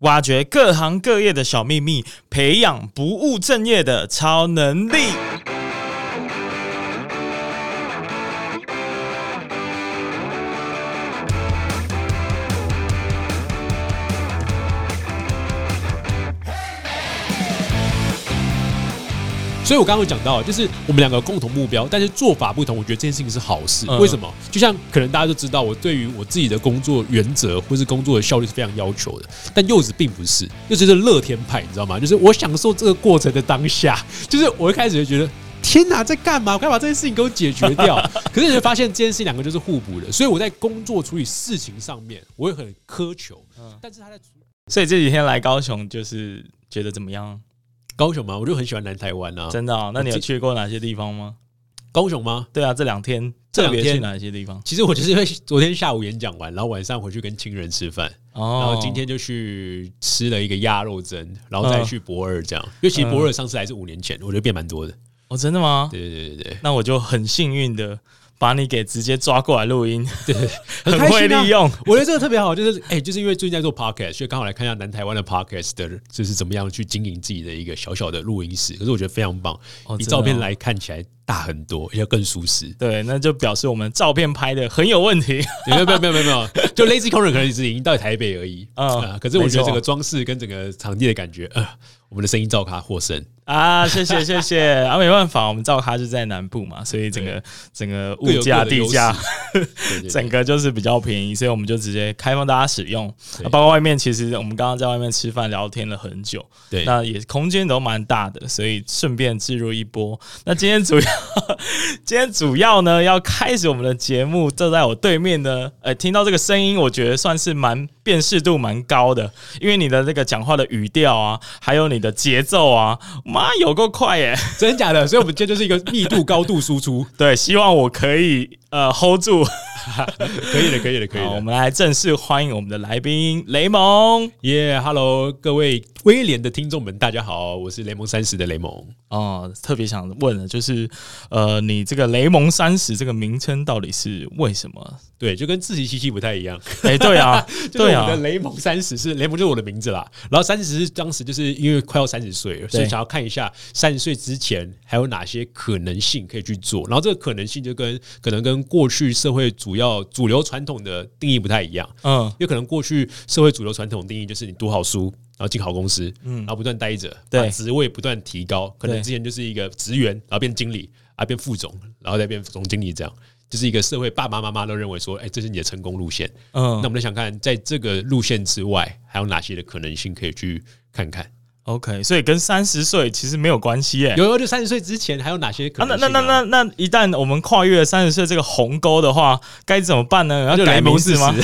挖掘各行各业的小秘密，培养不务正业的超能力。所以，我刚刚有讲到，就是我们两个共同目标，但是做法不同。我觉得这件事情是好事。为什么？就像可能大家都知道，我对于我自己的工作原则或是工作的效率是非常要求的。但柚子并不是，柚子是乐天派，你知道吗？就是我享受这个过程的当下，就是我一开始就觉得，天哪，在干嘛？我该把这件事情给我解决掉。可是你会发现这件事情两个就是互补的，所以我在工作处理事情上面，我会很苛求。但是他在，所以这几天来高雄，就是觉得怎么样？高雄吗？我就很喜欢南台湾啊！真的啊？那你有去过哪些地方吗？高雄吗？对啊，这两天特别去哪些地方？其实我就是因为昨天下午演讲完，然后晚上回去跟亲人吃饭，然后今天就去吃了一个鸭肉蒸，然后再去博二这样。因为其实博二上次还是五年前，我觉得变蛮多的。哦，真的吗？对对对对，那我就很幸运的。把你给直接抓过来录音，对，很会利用。我觉得这个特别好，就是哎、欸，就是因为最近在做 podcast，所以刚好来看一下南台湾的 podcast 的，就是怎么样去经营自己的一个小小的录音室。可是我觉得非常棒，比照片来看起来大很多，而且更舒适。对，那就表示我们照片拍的很有问题。没有没有没有没有没有，就 Lazy Corner 可能只已经到台北而已啊。可是我觉得整个装饰跟整个场地的感觉，呃，我们的声音照咖获胜。啊，谢谢谢谢 啊，没办法，我们照咖就在南部嘛，所以整个整个物价地价，整个就是比较便宜，所以我们就直接开放大家使用。包括外面，其实我们刚刚在外面吃饭聊天了很久，对，那也空间都蛮大的，所以顺便置入一波。那今天主要 今天主要呢要开始我们的节目，坐在我对面呢，呃，听到这个声音，我觉得算是蛮辨识度蛮高的，因为你的那个讲话的语调啊，还有你的节奏啊。啊，有够快耶！真的假的？所以，我们今天就是一个密度高度输出。对，希望我可以呃 hold 住。可以的，可以的，可以的。我们来正式欢迎我们的来宾雷蒙。耶，Hello，各位威廉的听众们，大家好，我是雷蒙三十的雷蒙。哦，特别想问的，就是呃，你这个雷蒙三十这个名称到底是为什么？对，就跟志祺七七不太一样。哎、欸，对啊，对啊，我的雷蒙三十是雷蒙，就是我的名字啦。然后三十是当时就是因为快要三十岁了，所以想要看一下三十岁之前还有哪些可能性可以去做。然后这个可能性就跟可能跟过去社会主要主流传统的定义不太一样，嗯，因为可能过去社会主流传统定义就是你读好书，然后进好公司，嗯，然后不断待着，对，职位不断提高，可能之前就是一个职员，然后变经理，啊，变副总，然后再变总经理，这样就是一个社会爸爸妈妈都认为说，哎，这是你的成功路线，嗯，那我们想看在这个路线之外，还有哪些的可能性可以去看看。OK，所以跟三十岁其实没有关系诶。有有，就三十岁之前还有哪些可能性啊？那那那那那一旦我们跨越了三十岁这个鸿沟的话，该怎么办呢？要改名字吗？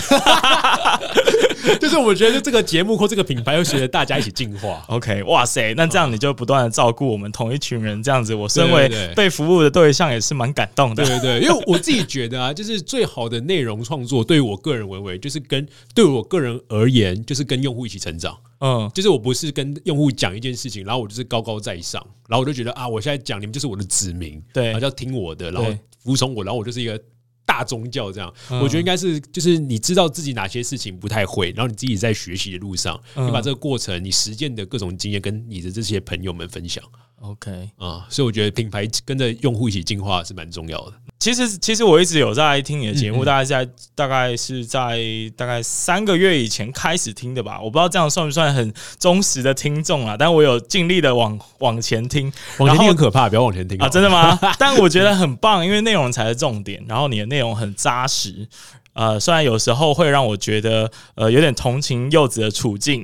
就是我觉得这个节目或这个品牌又随着大家一起进化。OK，哇塞，那这样你就不断的照顾我们同一群人，这样子，我身为被服务的对象也是蛮感动的。对对对，因为我自己觉得啊，就是最好的内容创作，对于我个人为为，就是跟对我个人而言，就是跟用户一起成长。嗯，就是我不是跟用户讲一件事情，然后我就是高高在上，然后我就觉得啊，我现在讲你们就是我的子民，对，然后就要听我的，然后服从我，然后我就是一个。大宗教这样，我觉得应该是就是你知道自己哪些事情不太会，然后你自己在学习的路上，你把这个过程、你实践的各种经验跟你的这些朋友们分享。OK 啊，所以我觉得品牌跟着用户一起进化是蛮重要的。其实，其实我一直有在听你的节目，大概在大概是在大概三个月以前开始听的吧。我不知道这样算不算很忠实的听众啊？但我有尽力的往往前听，往前听很可怕，不要往前听啊！真的吗？但我觉得很棒，因为内容才是重点，然后你的内容很扎实。呃，虽然有时候会让我觉得呃有点同情柚子的处境，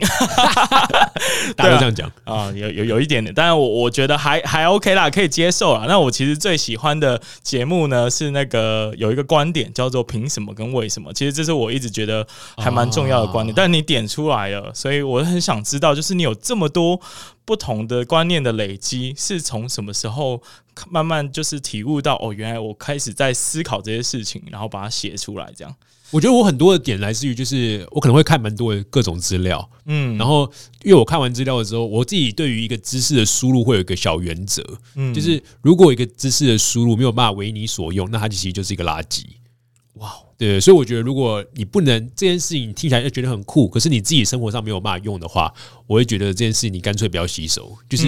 大家都这样讲啊、呃，有有有一点点，但是我我觉得还还 OK 啦，可以接受啦。那我其实最喜欢的节目呢是那个有一个观点叫做“凭什么跟为什么”，其实这是我一直觉得还蛮重要的观点，但你点出来了，所以我很想知道，就是你有这么多不同的观念的累积，是从什么时候？慢慢就是体悟到哦，原来我开始在思考这些事情，然后把它写出来。这样，我觉得我很多的点来自于，就是我可能会看蛮多的各种资料，嗯，然后因为我看完资料的时候，我自己对于一个知识的输入会有一个小原则，嗯，就是如果一个知识的输入没有办法为你所用，那它其实就是一个垃圾。哇，对，所以我觉得，如果你不能这件事情听起来就觉得很酷，可是你自己生活上没有办法用的话，我会觉得这件事情你干脆不要洗手。就是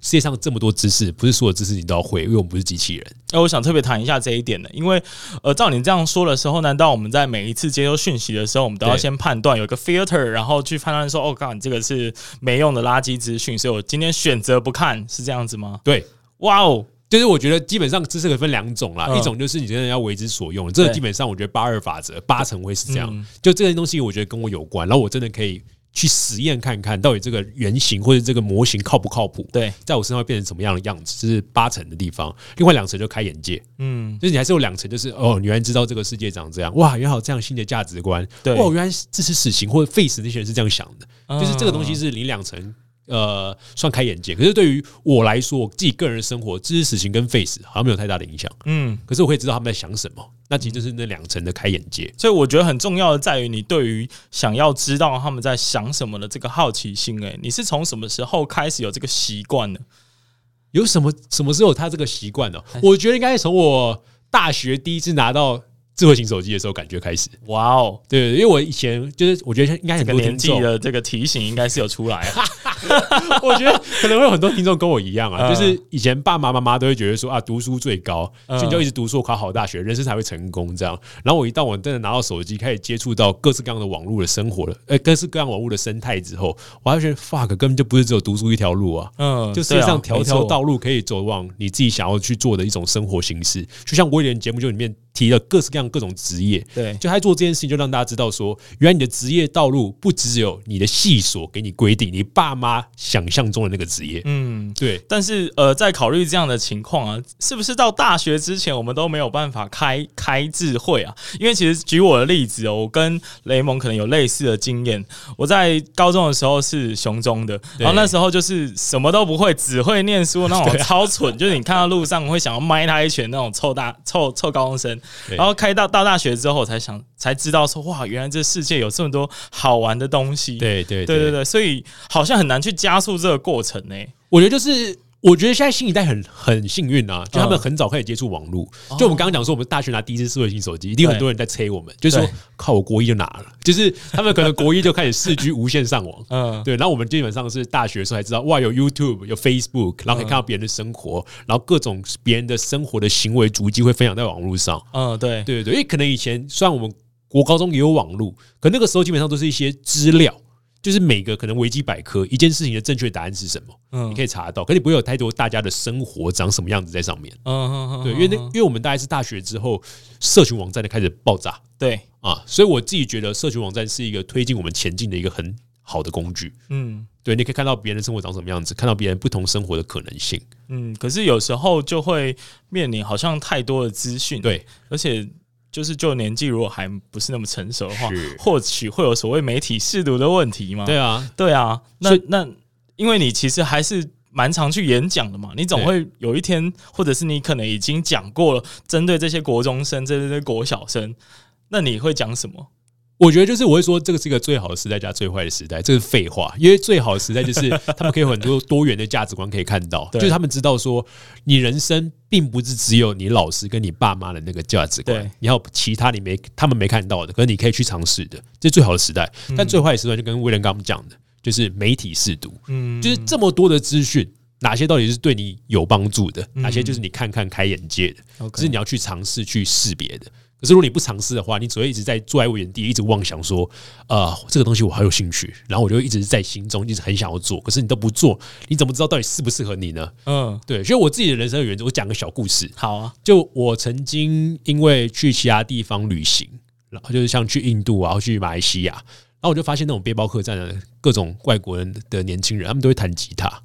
世界上这么多知识，不是所有知识你都要会，因为我们不是机器人。那我想特别谈一下这一点呢，因为呃，照你这样说的时候，难道我们在每一次接收讯息的时候，我们都要先判断有个 filter，然后去判断说，哦，靠，你这个是没用的垃圾资讯，所以我今天选择不看，是这样子吗？对，哇哦。就是我觉得基本上知识可以分两种啦，一种就是你真的要为之所用，这个基本上我觉得八二法则八成会是这样。就这些东西，我觉得跟我有关，然后我真的可以去实验看看到底这个原型或者这个模型靠不靠谱。对，在我身上会变成什么样的样子，这是八成的地方。另外两成就开眼界，嗯，就是你还是有两成，就是哦，你原来知道这个世界长这样，哇，原来有这样新的价值观，对，哇，原来支持死刑或者废死那些人是这样想的，就是这个东西是你两成。呃，算开眼界，可是对于我来说，我自己个人的生活，支持死刑跟废死好像没有太大的影响。嗯，可是我会知道他们在想什么，那其实就是那两层的开眼界。所以我觉得很重要的在于你对于想要知道他们在想什么的这个好奇心。哎，你是从什么时候开始有这个习惯的？有什么什么时候有他这个习惯呢？我觉得应该是从我大学第一次拿到。智慧型手机的时候，感觉开始哇哦，对，因为我以前就是我觉得应该很多年纪的这个提醒应该是有出来啊。我觉得可能会有很多听众跟我一样啊，就是以前爸爸妈妈都会觉得说啊，读书最高，所以你就一直读书考好大学，人生才会成功这样。然后我一到我真的拿到手机，开始接触到各式各样的网络的生活了，呃，各式各样网络的生态之后，我还觉得 fuck 根本就不是只有读书一条路啊，嗯，就世界上条条道路可以走往你自己想要去做的一种生活形式。就像我以前节目就里面。提了各式各样各种职业，对，就他做这件事情，就让大家知道说，原来你的职业道路不只有你的系所给你规定，你爸妈想象中的那个职业，嗯，对。但是呃，在考虑这样的情况啊，是不是到大学之前，我们都没有办法开开智慧啊？因为其实举我的例子哦，我跟雷蒙可能有类似的经验。我在高中的时候是雄中的，然后那时候就是什么都不会，只会念书那种 超蠢，就是你看到路上会想要麦他一拳那种臭大臭臭高中生。然后开到到大学之后，才想才知道说哇，原来这世界有这么多好玩的东西。对对对对对，所以好像很难去加速这个过程呢。我觉得就是。我觉得现在新一代很很幸运啊，就他们很早开始接触网络。就我们刚刚讲说，我们大学拿第一支智慧型手机，一定很多人在催我们，就是说靠我国一就拿了，就是他们可能国一就开始四 G 无线上网。嗯，对。然后我们基本上是大学的时候才知道，哇，有 YouTube，有 Facebook，然后可以看到别人的生活，然后各种别人的生活的行为足迹会分享在网络上。嗯，对，对对，因为可能以前虽然我们国高中也有网络，可那个时候基本上都是一些资料。就是每个可能维基百科一件事情的正确答案是什么，嗯，你可以查得到，可你不会有太多大家的生活长什么样子在上面，嗯嗯嗯，对，因为那因为我们大概是大学之后，社群网站的开始爆炸，对啊，所以我自己觉得社群网站是一个推进我们前进的一个很好的工具，嗯，对，你可以看到别人的生活长什么样子，看到别人不同生活的可能性，嗯，可是有时候就会面临好像太多的资讯，对，而且。就是就年纪如果还不是那么成熟的话，或许会有所谓媒体试读的问题嘛？对啊，对啊。那那因为你其实还是蛮常去演讲的嘛，你总会有一天，或者是你可能已经讲过了，针对这些国中生、针对这些国小生，那你会讲什么？我觉得就是我会说，这个是一个最好的时代加最坏的时代，这是废话。因为最好的时代就是 他们可以有很多多元的价值观可以看到，就是他们知道说，你人生并不是只有你老师跟你爸妈的那个价值观，你还有其他你没他们没看到的，可是你可以去尝试的，这是最好的时代。但最坏的时代就跟威廉刚刚讲的，就是媒体试读，嗯，就是这么多的资讯，哪些到底是对你有帮助的，哪些就是你看看开眼界的，可是你要去尝试去识别的。可是如果你不尝试的话，你只会一直在坐在原地，一直妄想说，呃，这个东西我好有兴趣，然后我就一直在心中一直很想要做。可是你都不做，你怎么知道到底适不适合你呢？嗯，对。所以我自己的人生的原则，我讲个小故事。好啊，就我曾经因为去其他地方旅行，然后就是像去印度啊，或去马来西亚，然后我就发现那种背包客栈的各种外国人的年轻人，他们都会弹吉他，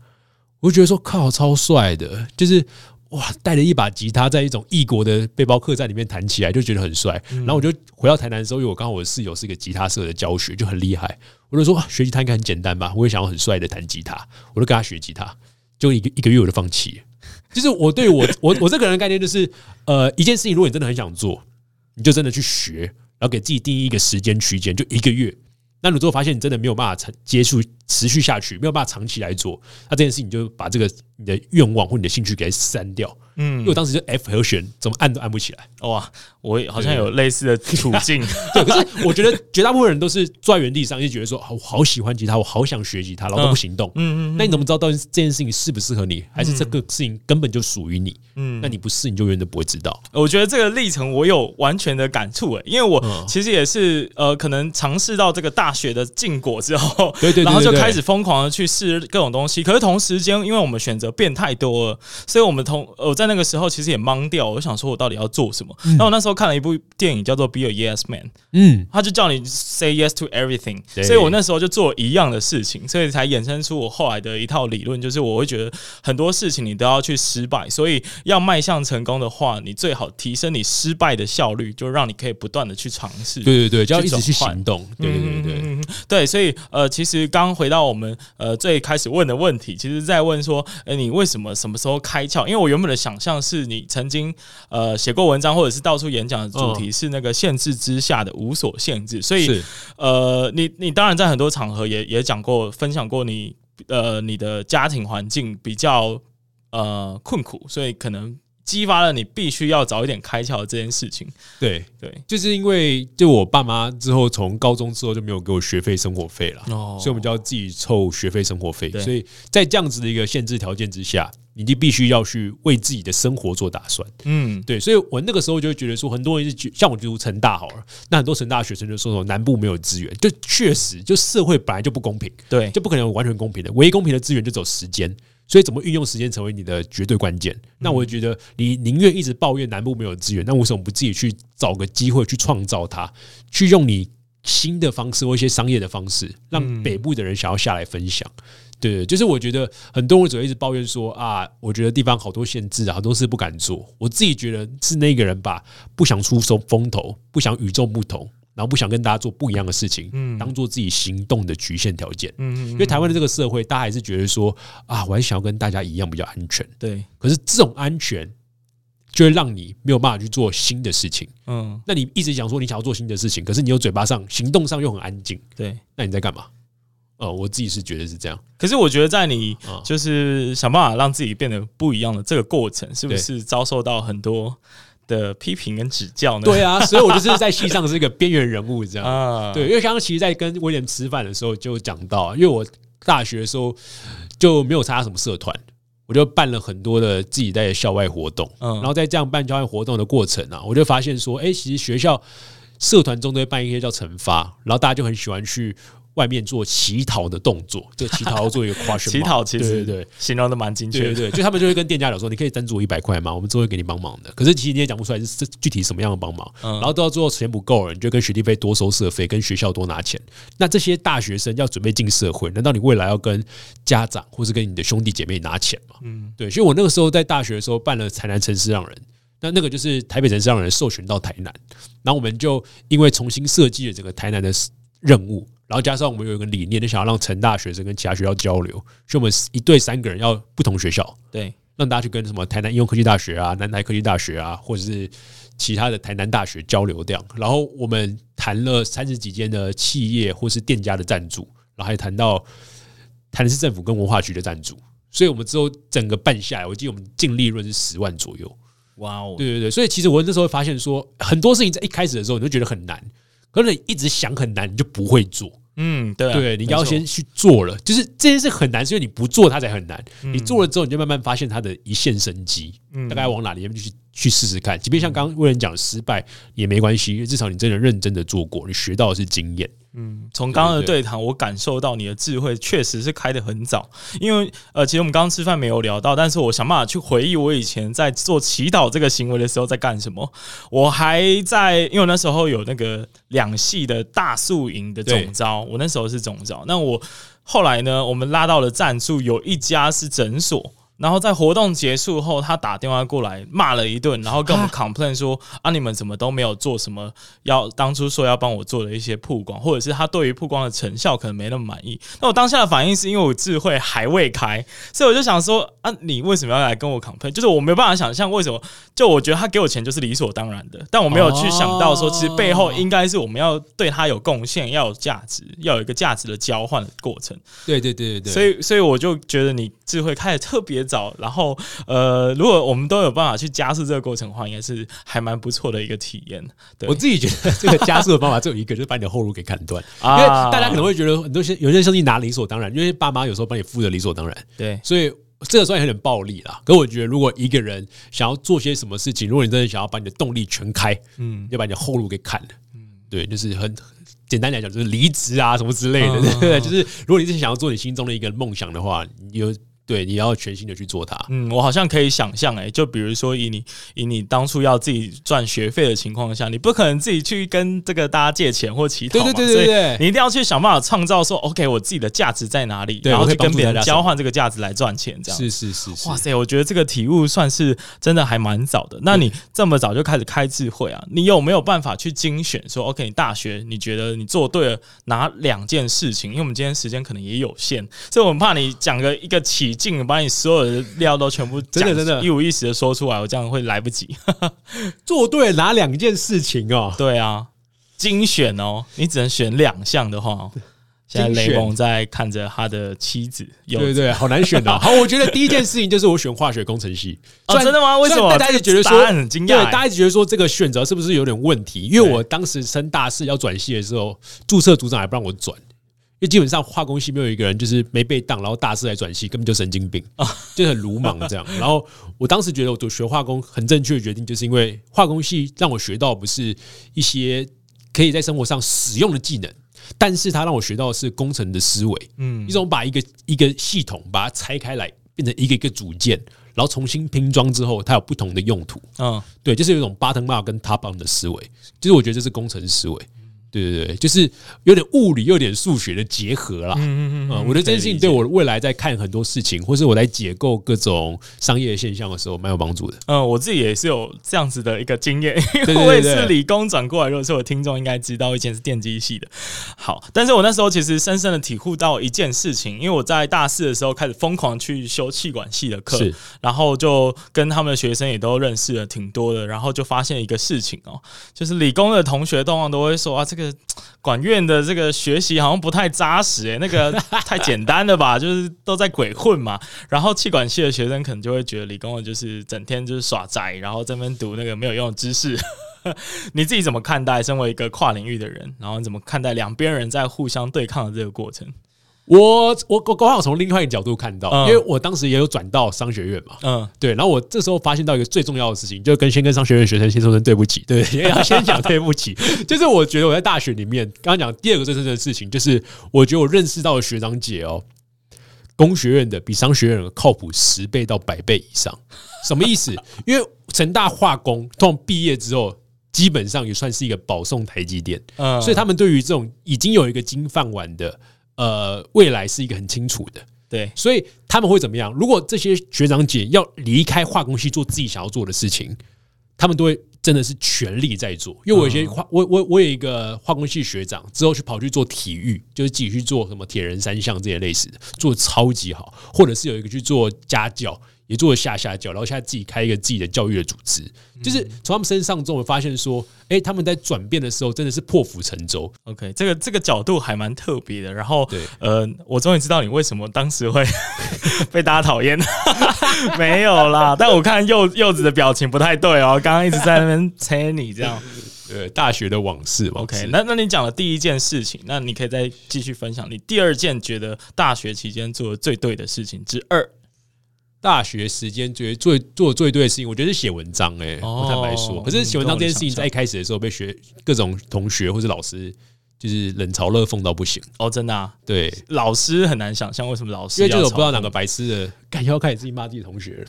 我就觉得说靠，超帅的，就是。哇，带着一把吉他，在一种异国的背包客栈里面弹起来，就觉得很帅。然后我就回到台南的时候，因为我刚好我的室友是一个吉他社的教学，就很厉害。我就说学吉他应该很简单吧？我也想要很帅的弹吉他，我就跟他学吉他，就一个一个月我就放弃。就是我对我 我我这个人的概念就是，呃，一件事情如果你真的很想做，你就真的去学，然后给自己定义一个时间区间，就一个月。那你最后发现你真的没有办法接触持续下去，没有办法长期来做，那这件事情就把这个你的愿望或你的兴趣给删掉。嗯，因为我当时就 F 和弦怎么按都按不起来。哇，我好像有类似的处境。对，可是我觉得绝大部分人都是坐在原地上，就觉得说，我好喜欢吉他，我好想学吉他，然后都不行动。嗯嗯，嗯。那你怎么知道到底这件事情适不适合你，还是这个事情根本就属于你？嗯，那你不试，你就永远都不会知道。我觉得这个历程我有完全的感触诶，因为我其实也是呃，可能尝试到这个大学的禁果之后，对对，然后就开始疯狂的去试各种东西。可是同时间，因为我们选择变太多了，所以我们同我在那个时候其实也懵掉。我想说，我到底要做什么？然后我那时候看了一部电影叫做《Be a Yes Man》，嗯，他就叫你 Say Yes to Everything。所以我那时候就做一样的事情，所以才衍生出我后来的一套理论，就是我会觉得很多事情你都要去失败，所以要迈向成功的话，你最好提升你失败的效率，就让你可以不断的去尝试。对对对，就要一直去行动。对对对对、嗯、对，所以呃，其实刚回到我们呃最开始问的问题，其实在问说，哎，你为什么什么时候开窍？因为我原本的想象是你曾经呃写过文章，或者是到处演讲的主题是那个限制之下的无所限制，所以呃，你你当然在很多场合也也讲过、分享过你呃你的家庭环境比较呃困苦，所以可能。激发了你必须要早一点开窍这件事情。对对，就是因为就我爸妈之后从高中之后就没有给我学费生活费了，哦，所以我们就要自己凑学费生活费。所以在这样子的一个限制条件之下，你就必须要去为自己的生活做打算。嗯，对，所以我那个时候就会觉得说，很多人是像我读成大好了，那很多成大学生就说说南部没有资源，就确实就社会本来就不公平，对，就不可能完全公平的，唯一公平的资源就走时间。所以，怎么运用时间成为你的绝对关键？那我觉得，你宁愿一直抱怨南部没有资源，那为什么不自己去找个机会去创造它？去用你新的方式或一些商业的方式，让北部的人想要下来分享？对，就是我觉得很多人只会一直抱怨说啊，我觉得地方好多限制啊，很多事不敢做。我自己觉得是那个人吧不想出风风头，不想与众不同。然后不想跟大家做不一样的事情，嗯，当做自己行动的局限条件，嗯，因为台湾的这个社会，大家还是觉得说啊，我还想要跟大家一样比较安全，对。可是这种安全就会让你没有办法去做新的事情，嗯。那你一直想说你想要做新的事情，可是你又嘴巴上行动上又很安静，对。那你在干嘛？呃，我自己是觉得是这样。可是我觉得在你就是想办法让自己变得不一样的这个过程，是不是遭受到很多？的批评跟指教呢？对啊，所以我就是在戏上是一个边缘人物这样 啊。对，因为刚刚其实，在跟威廉吃饭的时候就讲到，因为我大学的时候就没有参加什么社团，我就办了很多的自己在校外活动。嗯，然后在这样办校外活动的过程啊，我就发现说，哎，其实学校社团中都会办一些叫惩罚，然后大家就很喜欢去。外面做乞讨的动作，这个乞讨要做一个夸饰。乞讨其实对对对，形容的蛮精确。对对，就他们就会跟店家讲说：“你可以赞助我一百块吗？我们之后会给你帮忙的。”可是其实你也讲不出来是具体什么样的帮忙。然后到最后钱不够了，你就跟学弟费多收社费，跟学校多拿钱。那这些大学生要准备进社会，难道你未来要跟家长或是跟你的兄弟姐妹拿钱吗？嗯，对。所以我那个时候在大学的时候办了台南城市让人，那那个就是台北城市让人授权到台南，然后我们就因为重新设计了整个台南的任务。然后加上我们有一个理念，就想要让成大学生跟其他学校交流，所以我们一队三个人要不同学校，对，让大家去跟什么台南应用科技大学啊、南台科技大学啊，或者是其他的台南大学交流这样。然后我们谈了三十几间的企业或是店家的赞助，然后还谈到台南市政府跟文化局的赞助。所以我们之后整个办下来，我记得我们净利润是十万左右。哇哦，对对对，所以其实我那时候会发现说，很多事情在一开始的时候你就觉得很难，可是你一直想很难，你就不会做。嗯，对、啊，对，你要先去做了，就是这件事很难，是因为你不做它才很难。你做了之后，你就慢慢发现它的一线生机，大概往哪里面去去试试看。即便像刚刚威人讲失败也没关系，因为至少你真的认真的做过，你学到的是经验。嗯，从刚刚的对谈，我感受到你的智慧确实是开的很早。因为呃，其实我们刚刚吃饭没有聊到，但是我想办法去回忆我以前在做祈祷这个行为的时候在干什么。我还在，因为那时候有那个两系的大宿营的总招，我那时候是总招。那我后来呢，我们拉到了赞助，有一家是诊所。然后在活动结束后，他打电话过来骂了一顿，然后跟我们 complain 说啊，啊，你们怎么都没有做什么要当初说要帮我做的一些曝光，或者是他对于曝光的成效可能没那么满意。那我当下的反应是因为我智慧还未开，所以我就想说啊，你为什么要来跟我 complain？就是我没有办法想象为什么，就我觉得他给我钱就是理所当然的，但我没有去想到说，其实背后应该是我们要对他有贡献，要有价值，要有一个价值的交换的过程。对对对对对，所以所以我就觉得你智慧开的特别。早，然后呃，如果我们都有办法去加速这个过程的话，应该是还蛮不错的一个体验。对，我自己觉得这个加速的方法只有一个，就是把你的后路给砍断。因为大家可能会觉得很多些有些东西拿理所当然，因为爸妈有时候帮你付的理所当然。对，所以这个算有点暴力啦。可我觉得，如果一个人想要做些什么事情，如果你真的想要把你的动力全开，嗯，要把你的后路给砍了，嗯，对，就是很简单来讲，就是离职啊什么之类的，对？就是如果你是想要做你心中的一个梦想的话，你有。对，你要全心的去做它。嗯，我好像可以想象，哎，就比如说以你以你当初要自己赚学费的情况下，你不可能自己去跟这个大家借钱或乞讨嘛，对对对对对，你一定要去想办法创造说，OK，我自己的价值在哪里，然后去跟别人交换这个价值来赚钱，这样。是是是，是，哇塞，我觉得这个体悟算是真的还蛮早的。那你这么早就开始开智慧啊？你有没有办法去精选说，OK，你大学你觉得你做对了哪两件事情？因为我们今天时间可能也有限，所以我们怕你讲个一个起。尽把你所有的料都全部真的真的，一五一十的说出来，我这样会来不及。做对哪两件事情哦？对啊，精选哦，你只能选两项的话，现在雷蒙在看着他的妻子，对对对，好难选啊。好，我觉得第一件事情就是我选化学工程系。哦，真的吗？为什么大家觉得说很惊讶？对，大家一直觉得说这个选择是不是有点问题？因为我当时升大四要转系的时候，注册组长还不让我转。因为基本上化工系没有一个人就是没被当，然后大四来转系，根本就神经病，就很鲁莽这样。然后我当时觉得我读学化工很正确的决定，就是因为化工系让我学到不是一些可以在生活上使用的技能，但是它让我学到的是工程的思维，嗯，一种把一个一个系统把它拆开来变成一个一个组件，然后重新拼装之后，它有不同的用途。嗯，对，就是有一种 bottom up 跟 top down 的思维，其实我觉得这是工程思维。对对对，就是有点物理，又有点数学的结合啦。嗯嗯嗯，我觉得这件事情对我未来在看很多事情，或是我在解构各种商业现象的时候，蛮有帮助的。嗯，我自己也是有这样子的一个经验，因为我也是理工转过来。如果是我听众应该知道，以前是电机系的。好，但是我那时候其实深深的体悟到一件事情，因为我在大四的时候开始疯狂去修气管系的课，然后就跟他们的学生也都认识了挺多的，然后就发现一个事情哦，就是理工的同学通常都会说啊，这个。管院的这个学习好像不太扎实诶、欸，那个太简单了吧？就是都在鬼混嘛。然后气管系的学生可能就会觉得理工的就是整天就是耍宅，然后在那边读那个没有用的知识。你自己怎么看待？身为一个跨领域的人，然后你怎么看待两边人在互相对抗的这个过程？我我我刚好从另外一个角度看到，因为我当时也有转到商学院嘛，嗯，对，然后我这时候发现到一个最重要的事情，就跟先跟商学院学生先说声对不起，对，要先讲对不起，就是我觉得我在大学里面刚刚讲第二个最重要的事情，就是我觉得我认识到的学长姐哦，工学院的比商学院的靠谱十倍到百倍以上，什么意思？因为成大化工通常毕业之后，基本上也算是一个保送台积电，嗯，所以他们对于这种已经有一个金饭碗的。呃，未来是一个很清楚的，对，所以他们会怎么样？如果这些学长姐要离开化工系做自己想要做的事情，他们都会真的是全力在做。因为我有些化，我我我有一个化工系学长，之后去跑去做体育，就是自己去做什么铁人三项这些类似的，做得超级好，或者是有一个去做家教。也做了下下教，然后现在自己开一个自己的教育的组织，就是从他们身上中，我发现说，哎，他们在转变的时候真的是破釜沉舟。OK，这个这个角度还蛮特别的。然后，呃，我终于知道你为什么当时会 被大家讨厌。没有啦，但我看柚柚子的表情不太对哦，刚刚一直在那边催你这样。呃，大学的往事。OK，那那你讲了第一件事情，那你可以再继续分享你第二件觉得大学期间做的最对的事情之二。大学时间觉得做做最对的事情，我觉得是写文章哎、欸，我坦白说。可是写文章这件事情，在一开始的时候被学各种同学或者老师就是冷嘲热讽到不行哦，真的啊？对，老师很难想象为什么老师，因为就我不知道哪个白痴的，感觉要开始自己骂自己同学，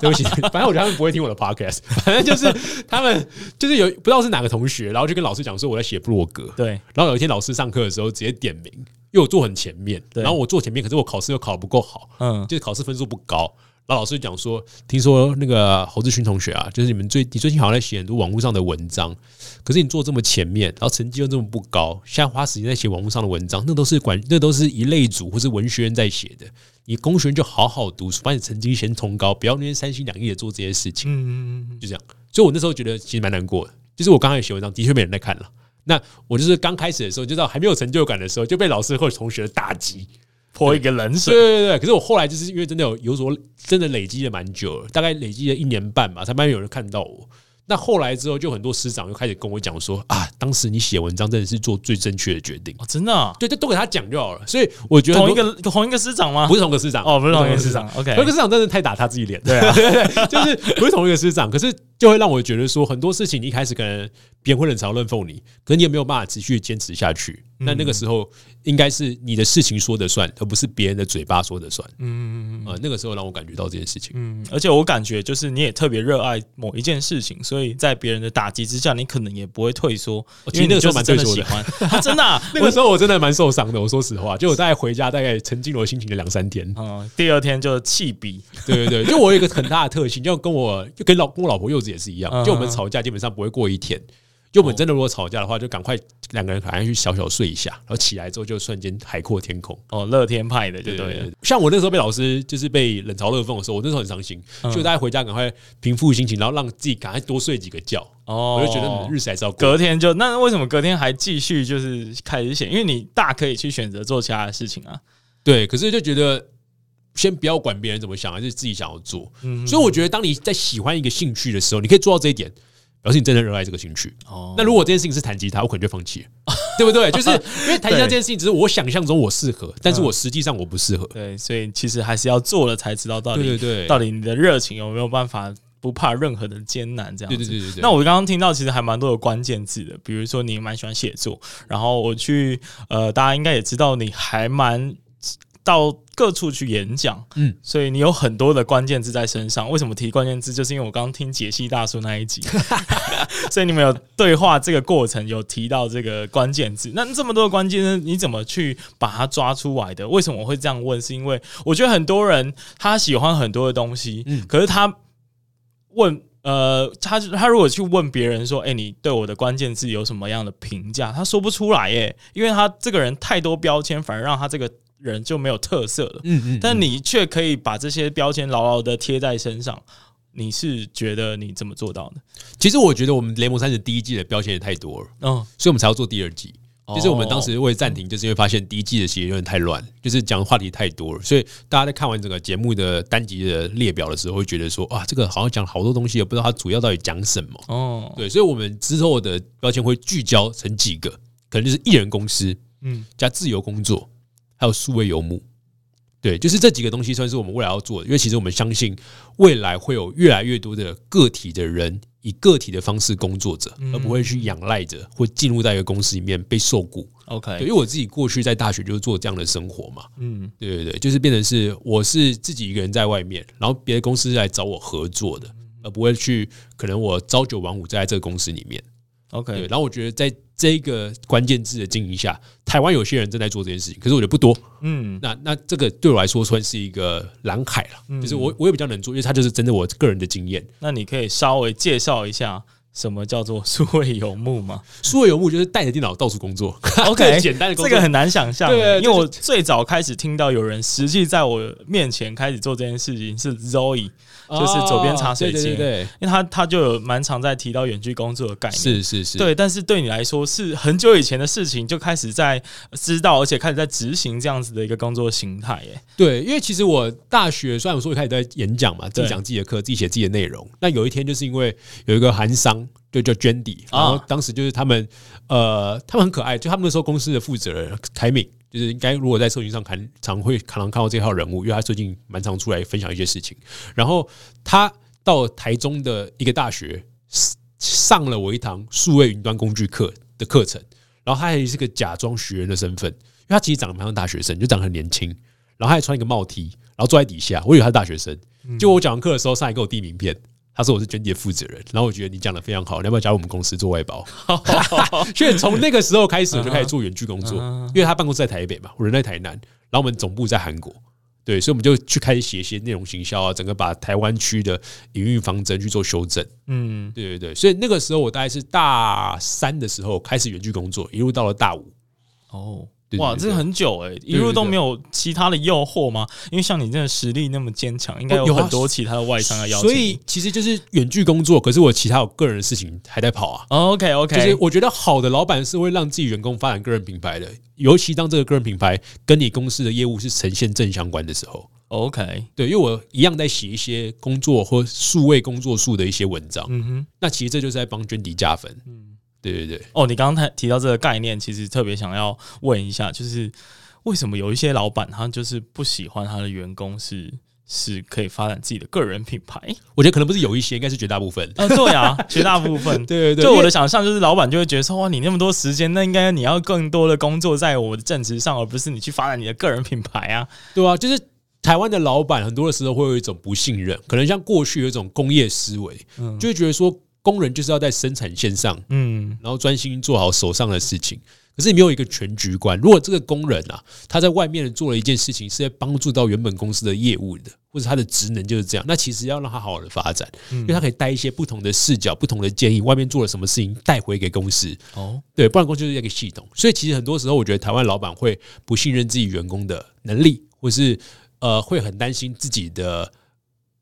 对不起，反正我觉得他们不会听我的 podcast，反正就是他们就是有不知道是哪个同学，然后就跟老师讲说我在写布洛格，对，然后有一天老师上课的时候直接点名。因为我坐很前面，然后我坐前面，可是我考试又考得不够好，嗯，就是考试分数不高，然后老师讲说，听说那个侯志勋同学啊，就是你们最你最近好像在写很多网络上的文章，可是你坐这么前面，然后成绩又这么不高，现在花时间在写网络上的文章，那都是管那都是一类组或是文学院在写的。你工学院就好好读书，把你成绩先冲高，不要那些三心两意的做这些事情。嗯，就这样。所以我那时候觉得其实蛮难过的，就是我刚开始写文章的确没人在看了。那我就是刚开始的时候，就到还没有成就感的时候，就被老师或者同学打击。泼一个冷水，对对对。可是我后来就是因为真的有有所真的累积了蛮久了，大概累积了一年半吧，才慢慢有人看到我。那后来之后，就很多师长又开始跟我讲说啊，当时你写文章真的是做最正确的决定，哦、真的、啊，对，就都给他讲就好了。所以我觉得同一个同一个师长吗？不是同一个师长哦，不是同一个师长。OK，同一个师长真的太打他自己脸，对啊，对对对，就是不是同一个师长，可是就会让我觉得说很多事情，你一开始可能别人会冷嘲热讽你，可是你也没有办法持续坚持下去。那那个时候应该是你的事情说的算，而不是别人的嘴巴说的算。嗯嗯嗯，啊，那个时候让我感觉到这件事情。嗯，而且我感觉就是你也特别热爱某一件事情，所以在别人的打击之下，你可能也不会退缩。因为那个时候蛮真的喜欢，真的。那个时候我真的蛮受伤的。我说实话，就我大概回家大概沉浸我心情的两三天。嗯，第二天就弃笔。对对对，就我有一个很大的特性，就跟我就跟老跟我老婆柚子也是一样，就我们吵架基本上不会过一天。就我们真的如果吵架的话，就赶快两个人赶快去小小睡一下，然后起来之后就瞬间海阔天空。哦，乐天派的，对对对。像我那时候被老师就是被冷嘲热讽的时候，我那时候很伤心，就大家回家赶快平复心情，然后让自己赶快多睡几个觉。哦，我就觉得日子还是要过。隔天就那为什么隔天还继续就是开始写？因为你大可以去选择做其他的事情啊。对，可是就觉得先不要管别人怎么想，还是自己想要做。嗯，所以我觉得当你在喜欢一个兴趣的时候，你可以做到这一点。表示你真的热爱这个兴趣。哦，那如果这件事情是弹吉他，我可能就放弃了，对不对？就是因为弹吉他这件事情，只是我想象中我适合，但是我实际上我不适合。对，所以其实还是要做了才知道到底，对对对，到底你的热情有没有办法不怕任何的艰难这样子。对对对对。那我刚刚听到其实还蛮多的关键字的，比如说你蛮喜欢写作，然后我去呃，大家应该也知道你还蛮。到各处去演讲，嗯，所以你有很多的关键字在身上。为什么提关键字？就是因为我刚刚听解析大叔那一集，所以你们有对话这个过程有提到这个关键字。那这么多的关键字，你怎么去把它抓出来的？为什么我会这样问？是因为我觉得很多人他喜欢很多的东西，嗯，可是他问，呃，他他如果去问别人说，哎，你对我的关键字有什么样的评价？他说不出来，耶，因为他这个人太多标签，反而让他这个。人就没有特色了，嗯嗯，但你却可以把这些标签牢牢的贴在身上。你是觉得你怎么做到的？其实我觉得我们联盟三十第一季的标签也太多了，嗯，所以我们才要做第二季。就是我们当时为暂停，就是因为发现第一季的写有点太乱，就是讲的话题太多了，所以大家在看完整个节目的单集的列表的时候，会觉得说啊，这个好像讲好多东西，也不知道它主要到底讲什么。哦，对，所以我们之后的标签会聚焦成几个，可能就是艺人公司，嗯，加自由工作。还有数位游牧，对，就是这几个东西算是我们未来要做的。因为其实我们相信未来会有越来越多的个体的人以个体的方式工作着，而不会去仰赖着或进入在一个公司里面被受雇。OK，因为我自己过去在大学就是做这样的生活嘛。嗯，对对对，就是变成是我是自己一个人在外面，然后别的公司来找我合作的，而不会去可能我朝九晚五在这个公司里面。OK，对，然后我觉得在。这个关键字的经营下，台湾有些人正在做这件事情，可是我觉得不多。嗯，那那这个对我来说算是一个蓝海了，嗯、就是我我也比较能做，因为它就是真的我个人的经验。那你可以稍微介绍一下什么叫做数位游牧吗？数位游牧就是带着电脑到处工作。OK，简单的工作，这个很难想象。对，因为我最早开始听到有人实际在我面前开始做这件事情是 Zoe。就是左边茶水间，对，因为他他就有蛮常在提到远距工作的概念，是是是，对。但是对你来说是很久以前的事情，就开始在知道，而且开始在执行这样子的一个工作形态，耶。对，因为其实我大学虽然我说我开始在演讲嘛，自己讲自己的课，自己写自己的内容。那有一天就是因为有一个韩商，就叫 Jendy，然后当时就是他们呃，他们很可爱，就他们那时候公司的负责人凯敏。就是应该，如果在社群上看，常会可能看到这号人物，因为他最近蛮常出来分享一些事情。然后他到台中的一个大学上了我一堂数位云端工具课的课程，然后他还是个假装学员的身份，因为他其实长得蛮像大学生，就长得很年轻，然后他还穿一个帽 T，然后坐在底下，我以为他是大学生。就我讲完课的时候，上来给我递名片。他说我是 Jendy 的负责人，然后我觉得你讲的非常好，你要不要加入我们公司做外包？所以从那个时候开始，我就开始做远距工作，因为他办公室在台北嘛，我人在台南，然后我们总部在韩国，对，所以我们就去开始写一些内容行销啊，整个把台湾区的营运方针去做修正。嗯，对对对，所以那个时候我大概是大三的时候开始远距工作，一路到了大五。哦。哇，这个很久哎、欸，一路都没有其他的诱惑吗？因为像你这个实力那么坚强，应该有很多其他的外商要邀请。所以其实就是远距工作，可是我其他有个人的事情还在跑啊。OK OK，就是我觉得好的老板是会让自己员工发展个人品牌的，尤其当这个个人品牌跟你公司的业务是呈现正相关的时候。OK，对，因为我一样在写一些工作或数位工作数的一些文章。嗯哼，那其实这就是在帮娟迪加分。嗯。对对对，哦，你刚刚提到这个概念，其实特别想要问一下，就是为什么有一些老板他就是不喜欢他的员工是是可以发展自己的个人品牌？我觉得可能不是有一些，应该是绝大部分。啊，对啊，绝大部分。对对对，就我的想象就是，老板就会觉得说，哇，你那么多时间，那应该你要更多的工作在我的正职上，而不是你去发展你的个人品牌啊。对啊，就是台湾的老板很多的时候会有一种不信任，可能像过去有一种工业思维，嗯，就会觉得说。工人就是要在生产线上，嗯，然后专心做好手上的事情。可是你没有一个全局观。如果这个工人啊，他在外面做了一件事情，是在帮助到原本公司的业务的，或者他的职能就是这样，那其实要让他好好的发展，因为他可以带一些不同的视角、不同的建议，外面做了什么事情带回给公司。哦，对，不然公司就是一个系统。所以其实很多时候，我觉得台湾老板会不信任自己员工的能力，或是呃，会很担心自己的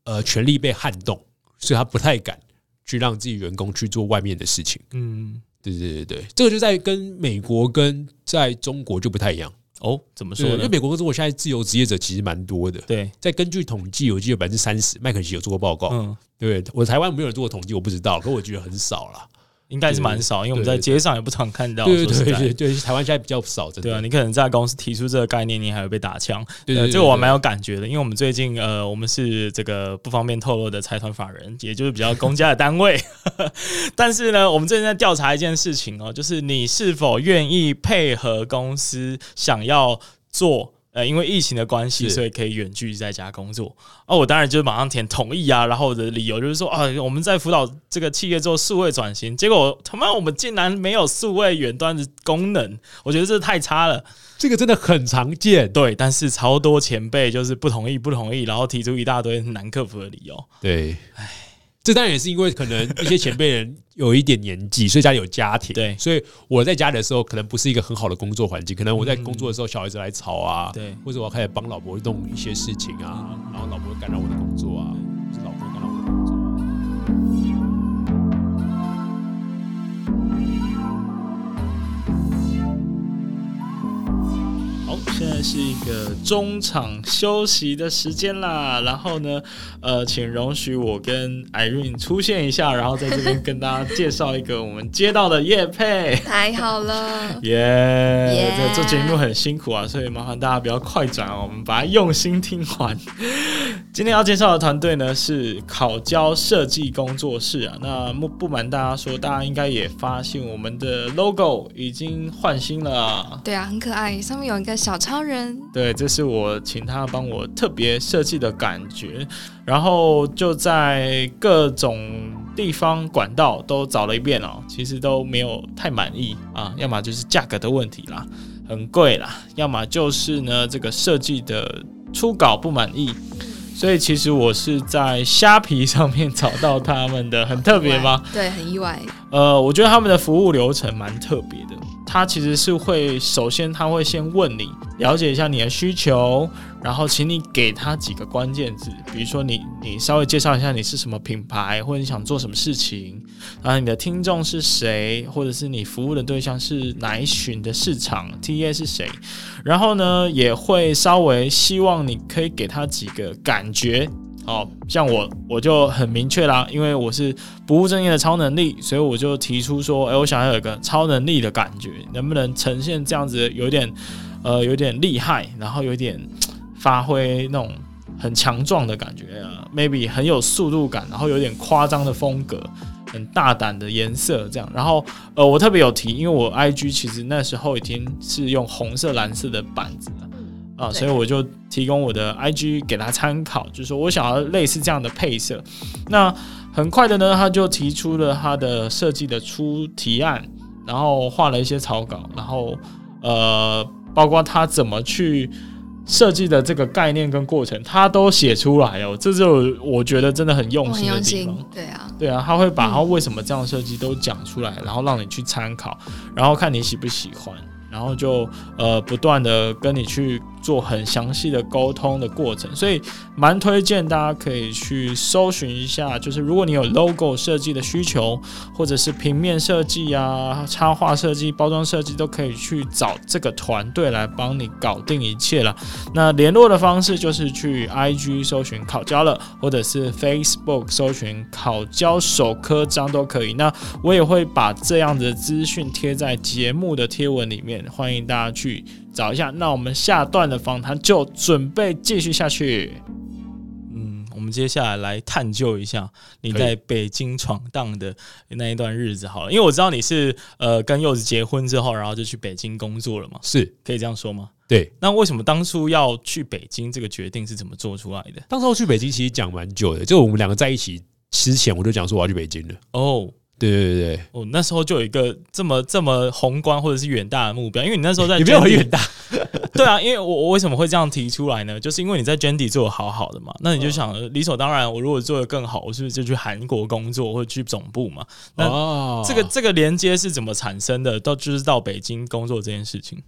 呃权力被撼动，所以他不太敢。去让自己员工去做外面的事情，嗯，对对对对，这个就在跟美国跟在中国就不太一样哦。怎么说呢？因为美国跟中国现在自由职业者其实蛮多的，对。在根据统计，我记得百分之三十，麦肯锡有做过报告，嗯，对。我台湾没有人做过统计，我不知道，可我觉得很少了。应该是蛮少，因为我们在街上也不常看到。对对对对，对，台湾现在比较少，真的。对啊，你可能在公司提出这个概念，你还会被打枪。对，对，对，这个我蛮有感觉的，因为我们最近呃，我们是这个不方便透露的财团法人，也就是比较公家的单位。但是呢，我们最近在调查一件事情哦，就是你是否愿意配合公司想要做。呃，因为疫情的关系，所以可以远距在家工作。哦，我当然就马上填同意啊。然后我的理由就是说啊，我们在辅导这个企业做数位转型，结果他妈我们竟然没有数位远端的功能，我觉得这太差了。这个真的很常见，对。但是超多前辈就是不同意，不同意，然后提出一大堆难克服的理由。对，唉。这当然也是因为可能一些前辈人有一点年纪，所以家里有家庭。对，所以我在家里的时候，可能不是一个很好的工作环境。可能我在工作的时候，小孩子来吵啊，对，或者我要开始帮老婆弄一些事情啊，然后老婆会干扰我的工作啊。现在是一个中场休息的时间啦，然后呢，呃，请容许我跟 Irene 出现一下，然后在这边跟大家介绍一个我们接到的业配。太好了，耶！这做节目很辛苦啊，所以麻烦大家不要快转哦，我们把它用心听完。今天要介绍的团队呢是考交设计工作室啊，那不不瞒大家说，大家应该也发现我们的 logo 已经换新了。对啊，很可爱，上面有一个小超。人，对，这是我请他帮我特别设计的感觉，然后就在各种地方管道都找了一遍哦，其实都没有太满意啊，要么就是价格的问题啦，很贵啦，要么就是呢这个设计的初稿不满意，所以其实我是在虾皮上面找到他们的，很特别吗？对，很意外。呃，我觉得他们的服务流程蛮特别的。他其实是会首先他会先问你，了解一下你的需求，然后请你给他几个关键字，比如说你你稍微介绍一下你是什么品牌，或者你想做什么事情，然后你的听众是谁，或者是你服务的对象是哪一群的市场，TA 是谁，然后呢也会稍微希望你可以给他几个感觉。好像我我就很明确啦，因为我是不务正业的超能力，所以我就提出说，哎，我想要有个超能力的感觉，能不能呈现这样子，有点呃有点厉害，然后有点发挥那种很强壮的感觉啊，maybe 很有速度感，然后有点夸张的风格，很大胆的颜色这样，然后呃我特别有提，因为我 IG 其实那时候已经是用红色蓝色的板子了。啊，所以我就提供我的 IG 给他参考，就是说我想要类似这样的配色。那很快的呢，他就提出了他的设计的初提案，然后画了一些草稿，然后呃，包括他怎么去设计的这个概念跟过程，他都写出来哦，这就我觉得真的很用心的地方。对啊，对啊，他会把他为什么这样设计都讲出来，然后让你去参考，然后看你喜不喜欢，然后就呃不断的跟你去。做很详细的沟通的过程，所以蛮推荐大家可以去搜寻一下。就是如果你有 logo 设计的需求，或者是平面设计啊、插画设计、包装设计，都可以去找这个团队来帮你搞定一切了。那联络的方式就是去 IG 搜寻考交了，或者是 Facebook 搜寻考交手科章都可以。那我也会把这样的资讯贴在节目的贴文里面，欢迎大家去。找一下，那我们下段的访谈就准备继续下去。嗯，我们接下来来探究一下你在北京闯荡的那一段日子好了，因为我知道你是呃跟柚子结婚之后，然后就去北京工作了嘛，是可以这样说吗？对。那为什么当初要去北京？这个决定是怎么做出来的？当初去北京其实讲蛮久的，就我们两个在一起之前，我就讲说我要去北京了。哦。对对对，我，那时候就有一个这么这么宏观或者是远大的目标，因为你那时候在也没有很远大，对啊，因为我我为什么会这样提出来呢？就是因为你在 Jendy 做的好好的嘛，那你就想理所当然，我如果做的更好，我是不是就去韩国工作或者去总部嘛？那这个这个连接是怎么产生的？到就是到北京工作这件事情，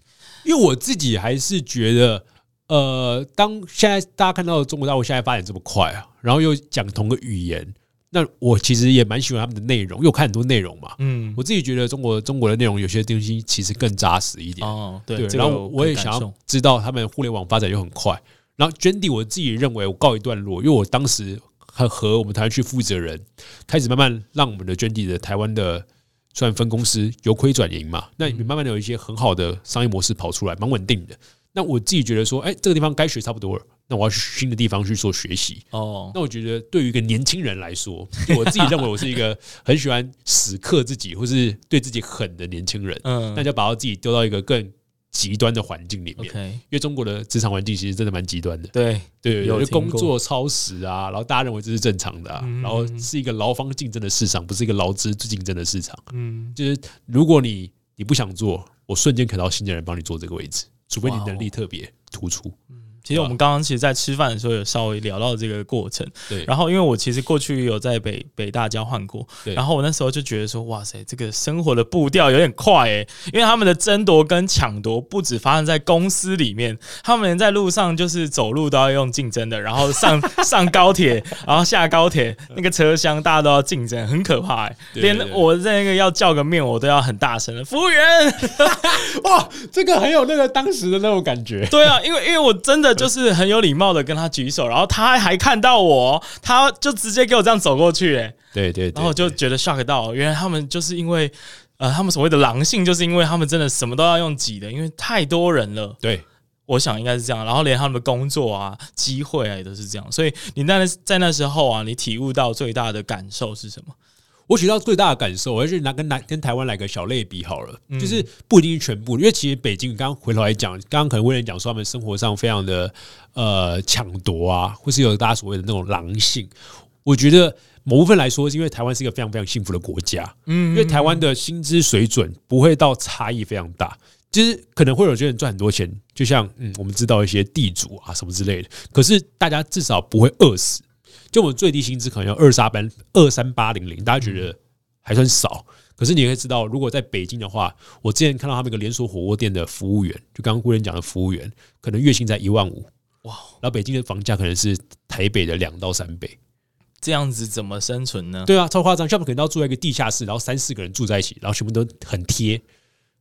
因为我自己还是觉得，呃，当现在大家看到中国大陆现在发展这么快啊，然后又讲同个语言。那我其实也蛮喜欢他们的内容，因为我看很多内容嘛。嗯，我自己觉得中国中国的内容有些东西其实更扎实一点。哦，对。对，然后我也想要知道他们互联网发展又很快。然后 Jendy 我自己认为我告一段落，因为我当时和和我们台湾区负责人开始慢慢让我们的 Jendy 的台湾的算分公司由亏转盈嘛，那你慢慢的有一些很好的商业模式跑出来，蛮稳定的。那我自己觉得说，哎，这个地方该学差不多了。那我要去新的地方去做学习哦。那我觉得对于一个年轻人来说，我自己认为我是一个很喜欢死磕自己或是对自己狠的年轻人。嗯，那就把我自己丢到一个更极端的环境里面。因为中国的职场环境其实真的蛮极端的。对对，有工作超时啊，然后大家认为这是正常的，然后是一个劳方竞争的市场，不是一个劳资竞争的市场。嗯，就是如果你你不想做，我瞬间可以到新的人帮你做这个位置，除非你能力特别突出。其实我们刚刚其实，在吃饭的时候有稍微聊到这个过程。对。然后，因为我其实过去有在北北大交换过。对。然后我那时候就觉得说，哇塞，这个生活的步调有点快诶，因为他们的争夺跟抢夺不止发生在公司里面，他们连在路上就是走路都要用竞争的，然后上 上高铁，然后下高铁那个车厢大家都要竞争，很可怕诶。连我在那个要叫个面，我都要很大声的服务员。哇，这个很有那个当时的那种感觉。对啊，因为因为我真的。就是很有礼貌的跟他举手，然后他还看到我，他就直接给我这样走过去，哎，对对，然后我就觉得 shock 到，原来他们就是因为，呃，他们所谓的狼性，就是因为他们真的什么都要用挤的，因为太多人了。对，我想应该是这样，然后连他们的工作啊、机会啊也都是这样，所以你那在那时候啊，你体悟到最大的感受是什么？我学到最大的感受，我就拿跟拿跟台湾来个小类比好了，就是不一定是全部，因为其实北京刚刚回头来讲，刚刚可能威廉讲说他们生活上非常的呃抢夺啊，或是有大家所谓的那种狼性。我觉得某部分来说，是因为台湾是一个非常非常幸福的国家，嗯，因为台湾的薪资水准不会到差异非常大，就是可能会有些人赚很多钱，就像嗯我们知道一些地主啊什么之类的，可是大家至少不会饿死。就我们最低薪资可能要二三班二三八零零，大家觉得还算少。可是你可以知道，如果在北京的话，我之前看到他们一个连锁火锅店的服务员，就刚刚顾人讲的服务员，可能月薪在一万五，哇！然后北京的房价可能是台北的两到三倍，这样子怎么生存呢？对啊，超夸张！像他们可能要住在一个地下室，然后三四个人住在一起，然后全部都很贴。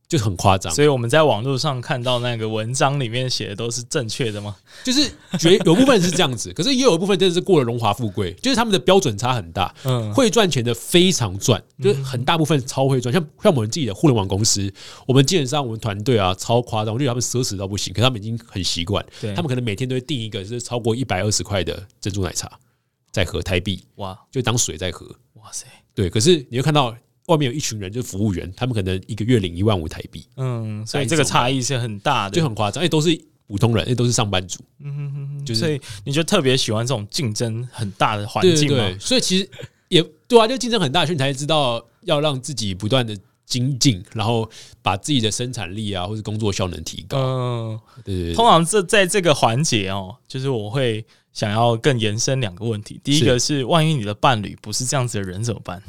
就很夸张，所以我们在网络上看到那个文章里面写的都是正确的吗？就是觉得有部分是这样子，可是也有一部分真的是过了荣华富贵，就是他们的标准差很大。嗯，会赚钱的非常赚，就是很大部分超会赚。像像我们自己的互联网公司，我们基本上我们团队啊超夸张，我觉得他们奢侈到不行，可是他们已经很习惯。他们可能每天都会订一个是超过一百二十块的珍珠奶茶，在喝台币，哇，就当水在喝。哇塞，对，可是你会看到。外面有一群人，就是服务员，他们可能一个月领一万五台币。嗯，所以这个差异是很大的，就很夸张。哎，都是普通人，哎，都是上班族。嗯哼哼哼，就是，所以你就特别喜欢这种竞争很大的环境嘛？对，对，所以其实也对啊，就竞争很大，所以你才知道要让自己不断的精进，然后把自己的生产力啊，或者工作效能提高。嗯，对，对，对。通常这在这个环节哦，就是我会想要更延伸两个问题。第一个是，万一你的伴侣不是这样子的人怎么办？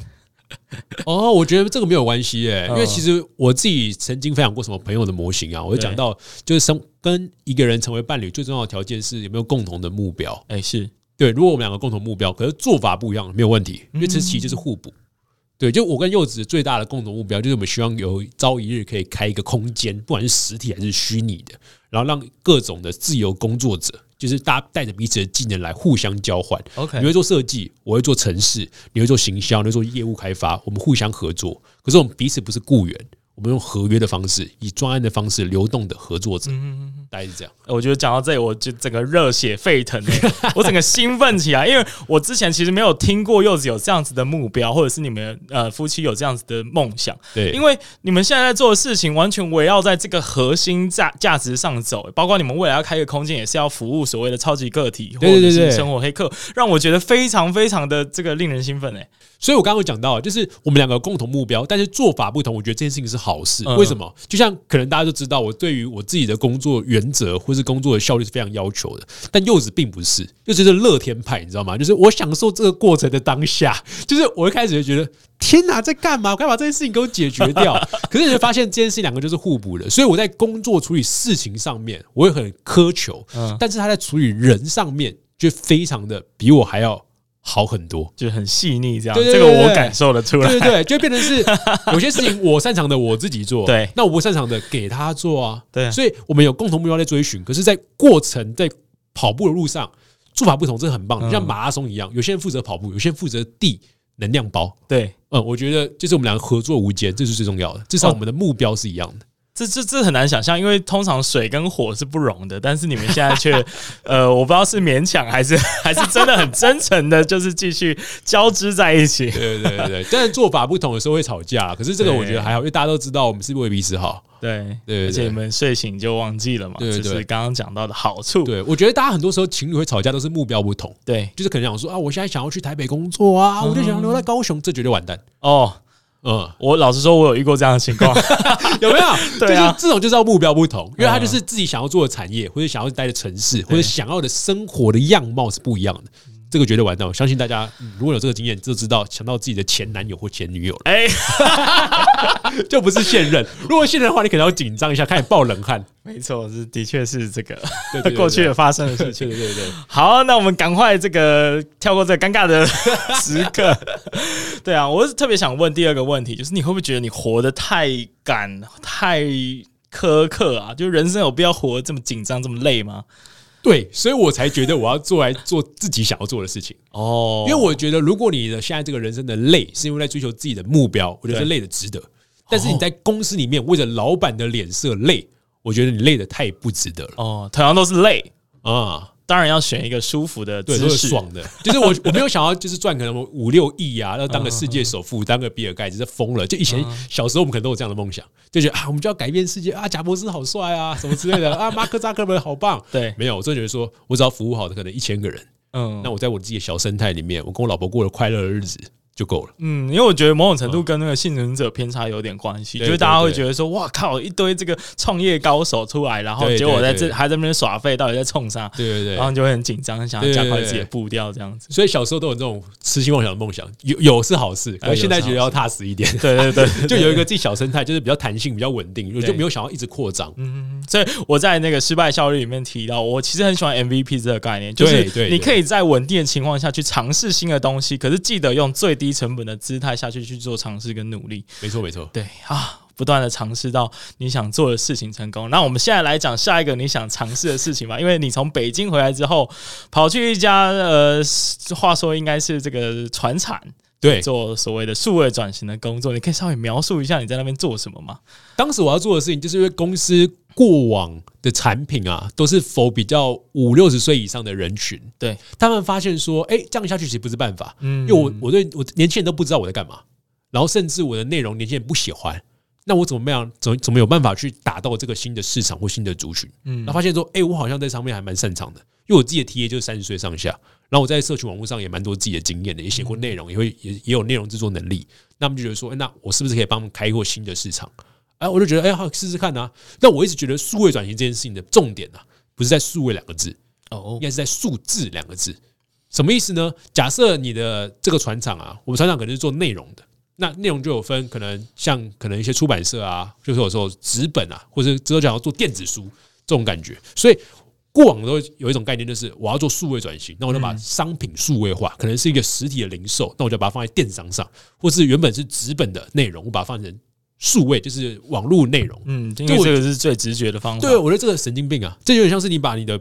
哦，我觉得这个没有关系诶，因为其实我自己曾经分享过什么朋友的模型啊，我就讲到，就是生跟一个人成为伴侣最重要的条件是有没有共同的目标。哎，是对，如果我们两个共同目标，可是做法不一样，没有问题，因为这其实就是互补。对，就我跟柚子最大的共同目标，就是我们希望有朝一日可以开一个空间，不管是实体还是虚拟的，然后让各种的自由工作者，就是大家带着彼此的技能来互相交换。OK，你会做设计，我会做城市，你会做行销，你会做业务开发，我们互相合作。可是我们彼此不是雇员。我们用合约的方式，以专案的方式流动的合作者，嗯，大概是这样。我觉得讲到这里，我就整个热血沸腾，我整个兴奋起来，因为我之前其实没有听过柚子有这样子的目标，或者是你们呃夫妻有这样子的梦想。对，因为你们现在在做的事情完全围绕在这个核心价价值上走，包括你们未来要开一个空间，也是要服务所谓的超级个体或者是生活黑客，让我觉得非常非常的这个令人兴奋诶。所以我刚刚有讲到，就是我们两个共同目标，但是做法不同。我觉得这件事情是好事。为什么？就像可能大家都知道，我对于我自己的工作原则或是工作的效率是非常要求的。但柚子并不是，柚子是乐天派，你知道吗？就是我享受这个过程的当下，就是我一开始就觉得天哪，在干嘛？我该把这件事情给我解决掉。可是你就发现这件事情两个就是互补的，所以我在工作处理事情上面我也很苛求，但是他在处理人上面就非常的比我还要。好很多，就是很细腻，这样，这个我感受得出来。对对对，就变成是 有些事情我擅长的我自己做，对，那我不擅长的给他做啊。对，所以我们有共同目标在追寻，可是，在过程在跑步的路上做法不同，这很棒。就像马拉松一样，有些人负责跑步，有些人负责递能量包。对，嗯，我觉得就是我们两个合作无间，这是最重要的。至少我们的目标是一样的。这这这很难想象，因为通常水跟火是不融的，但是你们现在却，呃，我不知道是勉强还是还是真的很真诚的，就是继续交织在一起。对对对对，但是做法不同的时候会吵架，可是这个我觉得还好，因为大家都知道我们是为彼此好。对对，对，而且你们睡醒就忘记了嘛，对对，对，就是刚刚讲到的好处。对，我觉得大家很多时候情侣会吵架都是目标不同。对，就是可能想说啊，我现在想要去台北工作啊，我就想要留在高雄，这绝对完蛋哦。嗯，我老实说，我有遇过这样的情况，有没有？对啊，这种就叫目标不同，因为他就是自己想要做的产业，或者想要待的城市，或者想要的生活的样貌是不一样的。这个绝对完蛋！我相信大家如果有这个经验，就知道想到自己的前男友或前女友了。哎，就不是现任。如果现任的话，你可能要紧张一下，开始爆冷汗。没错，是的确是这个过去的发生的事情。对对对。好，那我们赶快这个跳过这个尴尬的 时刻。对啊，我是特别想问第二个问题，就是你会不会觉得你活得太赶、太苛刻啊？就人生有必要活得这么紧张、这么累吗？对，所以我才觉得我要做来做自己想要做的事情哦。因为我觉得，如果你的现在这个人生的累，是因为在追求自己的目标，我觉得累的值得。但是你在公司里面为了老板的脸色累，我觉得你累的太不值得了。哦，同样都是累啊。当然要选一个舒服的，对，就是爽的。就是我 我没有想要就是赚可能五六亿啊，要当个世界首富，当个比尔盖茨，这疯了。就以前小时候我们可能都有这样的梦想，就觉得啊，我们就要改变世界啊，贾伯斯好帅啊，什么之类的啊，马克扎克伯好棒。对，没有，我真的觉得说我只要服务好的可能一千个人，嗯，那我在我自己的小生态里面，我跟我老婆过了快乐的日子。就够了。嗯，因为我觉得某种程度跟那个幸存者偏差有点关系，就是大家会觉得说，哇靠，一堆这个创业高手出来，然后结果在这还在那边耍废，到底在冲啥？对对对，然后就会很紧张，想要加快自己的步调，这样子。所以小时候都有这种痴心妄想的梦想，有有是好事，可是现在觉得要踏实一点。对 对 对，就有一个自己小生态，就是比较弹性、比较稳定，我就没有想要一直扩张。嗯，所以我在那个失败效率里面提到，我其实很喜欢 MVP 这个概念，就是你可以在稳定的情况下去尝试新的东西，可是记得用最低成本的姿态。下去去做尝试跟努力，没错没错，对啊，不断的尝试到你想做的事情成功。那我们现在来讲下一个你想尝试的事情吧，因为你从北京回来之后，跑去一家呃，话说应该是这个船产，对，做所谓的数位转型的工作，你可以稍微描述一下你在那边做什么吗？当时我要做的事情，就是因为公司过往的产品啊，都是 for 比较五六十岁以上的人群，对。他们发现说，哎，这样下去其实不是办法，嗯，因为我我对我年轻人都不知道我在干嘛，然后甚至我的内容年轻人不喜欢，那我怎么样，怎怎么有办法去打到这个新的市场或新的族群？嗯，然后发现说，哎，我好像在上面还蛮擅长的，因为我自己的 TA 就是三十岁上下，然后我在社群网络上也蛮多自己的经验的，也写过内容，也会也也有内容制作能力。那么就觉得说，那我是不是可以帮他们开拓新的市场？哎，我就觉得，哎，好试试看啊。但我一直觉得数位转型这件事情的重点啊，不是在数位两个字，哦，应该是在数字两个字。什么意思呢？假设你的这个船厂啊，我们船厂可能是做内容的，那内容就有分，可能像可能一些出版社啊，就是有时候纸本啊，或者之后讲要做电子书这种感觉。所以过往都有一种概念，就是我要做数位转型，那我就把商品数位化，可能是一个实体的零售，那我就把它放在电商上，或是原本是纸本的内容，我把它放成数位，就是网络内容。嗯，因为这个是最直觉的方法。对，我觉得这个神经病啊，这有点像是你把你的。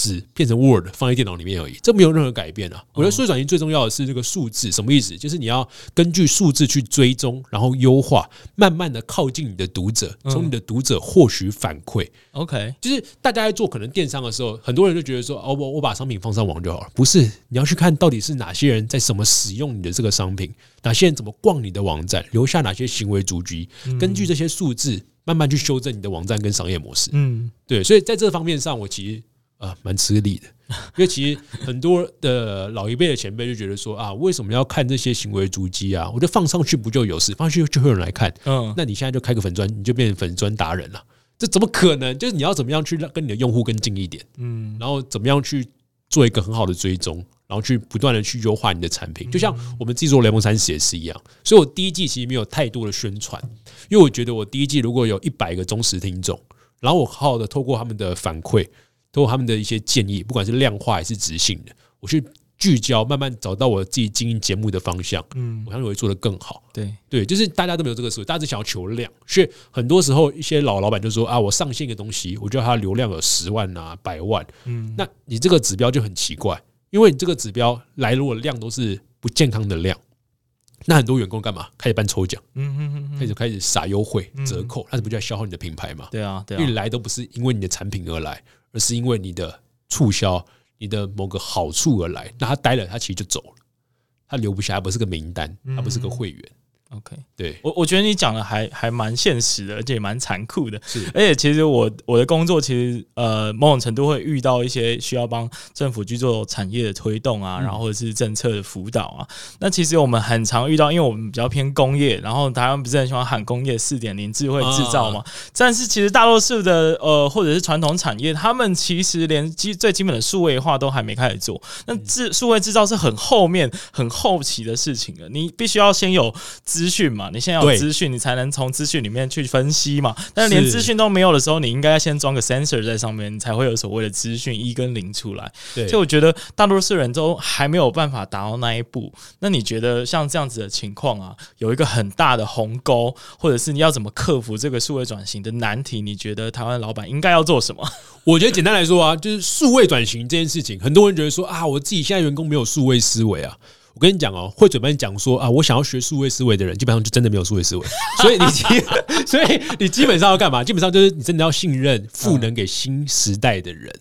纸变成 Word 放在电脑里面而已，这没有任何改变啊！我觉得数字转型最重要的是这个数字，什么意思？就是你要根据数字去追踪，然后优化，慢慢的靠近你的读者，从你的读者获取反馈。OK，就是大家在做可能电商的时候，很多人就觉得说，哦，我我把商品放上网就好了。不是，你要去看到底是哪些人在什么使用你的这个商品，哪些人怎么逛你的网站，留下哪些行为足迹，根据这些数字慢慢去修正你的网站跟商业模式。嗯，对，所以在这方面上，我其实。啊，蛮吃力的，因为其实很多的老一辈的前辈就觉得说啊，为什么要看这些行为足迹啊？我就放上去不就有事，放上去就会有人来看。嗯，那你现在就开个粉砖，你就变成粉砖达人了，这怎么可能？就是你要怎么样去让跟你的用户更近一点？嗯，然后怎么样去做一个很好的追踪，然后去不断的去优化你的产品。就像我们自己做联盟三十也是一样，所以我第一季其实没有太多的宣传，因为我觉得我第一季如果有一百个忠实听众，然后我好好的透过他们的反馈。通过他们的一些建议，不管是量化还是直性的，我去聚焦，慢慢找到我自己经营节目的方向。嗯，我相信我会做得更好。对对，就是大家都没有这个思维，大家只想要求量。所以很多时候，一些老老板就说啊，我上线一个东西，我觉得它流量有十万啊、百万。嗯，那你这个指标就很奇怪，因为你这个指标来，如果量都是不健康的量，那很多员工干嘛？开始办抽奖，嗯嗯嗯，开始开始撒优惠折扣，那不就在消耗你的品牌嘛？对啊，对啊，因为来都不是因为你的产品而来。而是因为你的促销、你的某个好处而来，那他待了，他其实就走了，他留不下，他不是个名单，他不是个会员。OK，对我我觉得你讲的还还蛮现实的，而且也蛮残酷的。是，而且其实我我的工作其实呃某种程度会遇到一些需要帮政府去做产业的推动啊，然后或者是政策的辅导啊。那其实我们很常遇到，因为我们比较偏工业，然后台湾不是很喜欢喊工业四点零智慧制造嘛。但是其实大多数的呃或者是传统产业，他们其实连基最基本的数位化都还没开始做。那制数位制造是很后面很后期的事情了，你必须要先有资讯嘛，你现在有资讯，你才能从资讯里面去分析嘛。但是连资讯都没有的时候，你应该要先装个 sensor 在上面，你才会有所谓的资讯一跟零出来。对，所以我觉得大多数人都还没有办法达到那一步。那你觉得像这样子的情况啊，有一个很大的鸿沟，或者是你要怎么克服这个数位转型的难题？你觉得台湾老板应该要做什么？我觉得简单来说啊，就是数位转型这件事情，很多人觉得说啊，我自己现在员工没有数位思维啊。我跟你讲哦，会嘴巴讲说啊，我想要学数位思维的人，基本上就真的没有数位思维。所以你基，所以你基本上要干嘛？基本上就是你真的要信任赋能给新时代的人。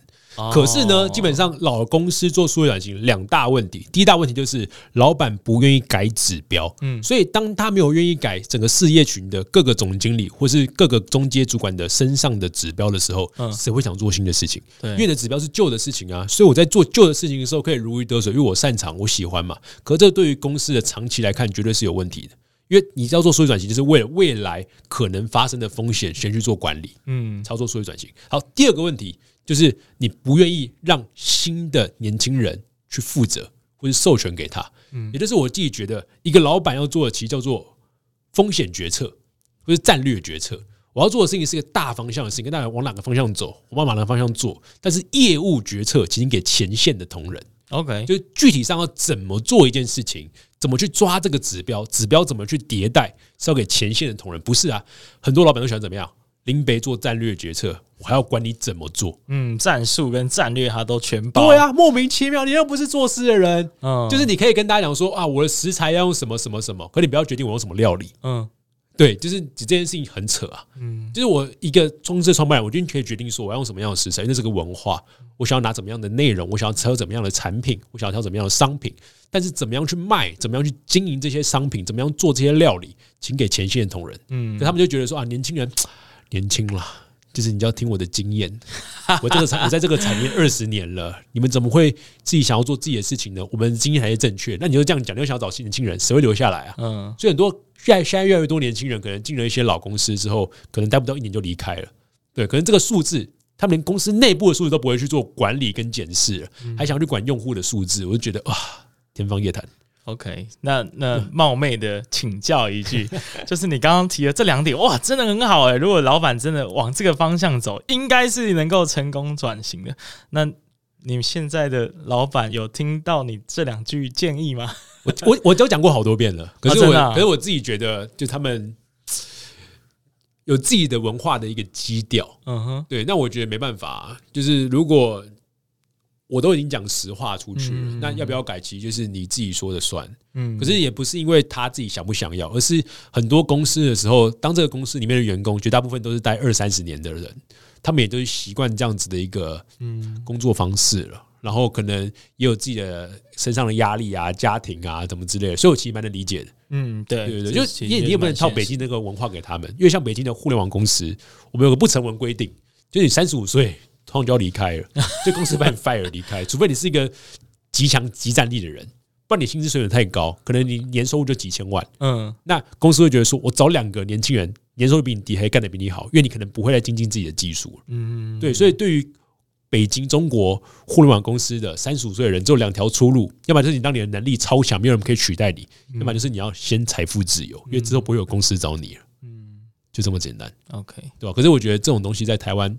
可是呢，基本上老公司做数位转型两大问题，第一大问题就是老板不愿意改指标，嗯，所以当他没有愿意改整个事业群的各个总经理或是各个中阶主管的身上的指标的时候，谁会想做新的事情？对，因为你的指标是旧的事情啊，所以我在做旧的事情的时候可以如鱼得水，因为我擅长，我喜欢嘛。可是这对于公司的长期来看，绝对是有问题的，因为你要做数据转型，就是为了未来可能发生的风险先去做管理，嗯，操作数据转型。好，第二个问题。就是你不愿意让新的年轻人去负责，或是授权给他，嗯，也就是我自己觉得，一个老板要做的其实叫做风险决策，或是战略决策。我要做的事情是一个大方向的事情，跟大家往哪个方向走，我往哪个方向做。但是业务决策其实给前线的同仁，OK，就具体上要怎么做一件事情，怎么去抓这个指标，指标怎么去迭代，是要给前线的同仁。不是啊，很多老板都喜欢怎么样？林北做战略决策，我还要管你怎么做。嗯，战术跟战略他都全包。对啊，莫名其妙，你又不是做事的人。嗯，就是你可以跟大家讲说啊，我的食材要用什么什么什么，可你不要决定我用什么料理。嗯，对，就是这件事情很扯啊。嗯，就是我一个公司创办人，我就可以决定说我要用什么样的食材，因为这是个文化。我想要拿怎么样的内容，我想要挑怎么样的产品，我想要挑怎么样的商品。但是怎么样去卖，怎么样去经营这些商品，怎么样做这些料理，请给前线的同仁。嗯，可他们就觉得说啊，年轻人。年轻了，就是你就要听我的经验。我这个产，我在这个产业二十年了，你们怎么会自己想要做自己的事情呢？我们的经验才是正确。那你就这样讲，你又想要找新年轻人，谁会留下来啊？嗯，所以很多现在现在越来越多年轻人可能进了一些老公司之后，可能待不到一年就离开了。对，可能这个数字，他们连公司内部的数字都不会去做管理跟检视，还想去管用户的数字，我就觉得哇，天方夜谭。OK，那那冒昧的请教一句，就是你刚刚提的这两点，哇，真的很好哎！如果老板真的往这个方向走，应该是能够成功转型的。那你们现在的老板有听到你这两句建议吗？我我我都讲过好多遍了，可是我、啊啊、可是我自己觉得，就他们有自己的文化的一个基调，嗯哼，对，那我觉得没办法，就是如果。我都已经讲实话出去了，嗯、那要不要改？其实就是你自己说的算。嗯，可是也不是因为他自己想不想要，而是很多公司的时候，当这个公司里面的员工绝大部分都是待二三十年的人，他们也都是习惯这样子的一个嗯工作方式了。然后可能也有自己的身上的压力啊、家庭啊怎么之类的，所以我其实蛮能理解的。嗯，对对对，就你你也不能套北京那个文化给他们，因为像北京的互联网公司，我们有个不成文规定，就是你三十五岁。通常就要离开了，这公司把你 fire 离开，除非你是一个极强、极战力的人，不然你薪资水准太高，可能你年收入就几千万。嗯，那公司会觉得说，我找两个年轻人，年收入比你低，还干得比你好，因为你可能不会再精进自己的技术。嗯，对，所以对于北京中国互联网公司的三十五岁的人，只有两条出路：要么就是你当你的能力超强，没有人可以取代你；要么就是你要先财富自由，因为之后不会有公司找你了。就这么简单，OK，对吧？可是我觉得这种东西在台湾，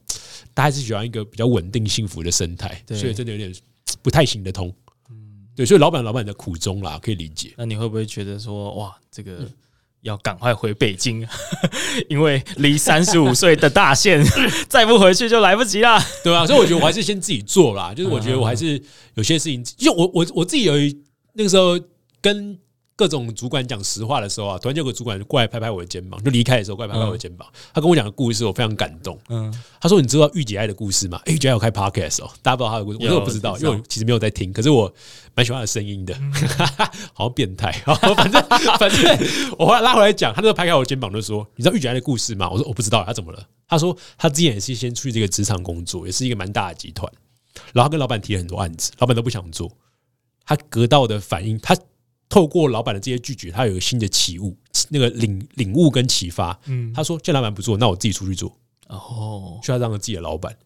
大家是喜欢一个比较稳定、幸福的生态，所以真的有点不太行得通。嗯，对，所以老板老板的苦衷啦，可以理解。那你会不会觉得说，哇，这个要赶快回北京，因为离三十五岁的大限 再不回去就来不及了，对吧？所以我觉得我还是先自己做啦。就是我觉得我还是有些事情，就我我我自己有一那个时候跟。各种主管讲实话的时候啊，突然就有个主管过来拍拍我的肩膀，就离开的时候过来拍拍我的肩膀。他跟我讲的故事，我非常感动。嗯，他说：“你知道御姐爱的故事吗？”御姐爱有开 podcast 哦，大家不知道他的故事，我说我不知道，因为我其实没有在听。可是我蛮喜欢他的声音的，好像变态。反正反正我后来拉回来讲，他那时候拍开我的肩膀就说：“你知道御姐爱的故事吗？”我说：“我不知道。”他怎么了？他说：“他之前也是先出去这个职场工作，也是一个蛮大的集团，然后他跟老板提了很多案子，老板都不想做。他得到的反应，他。”透过老板的这些拒绝，他有一个新的启悟，那个领领悟跟启发。嗯，他说：“见老板不做，那我自己出去做。”哦，需要让自己的老板。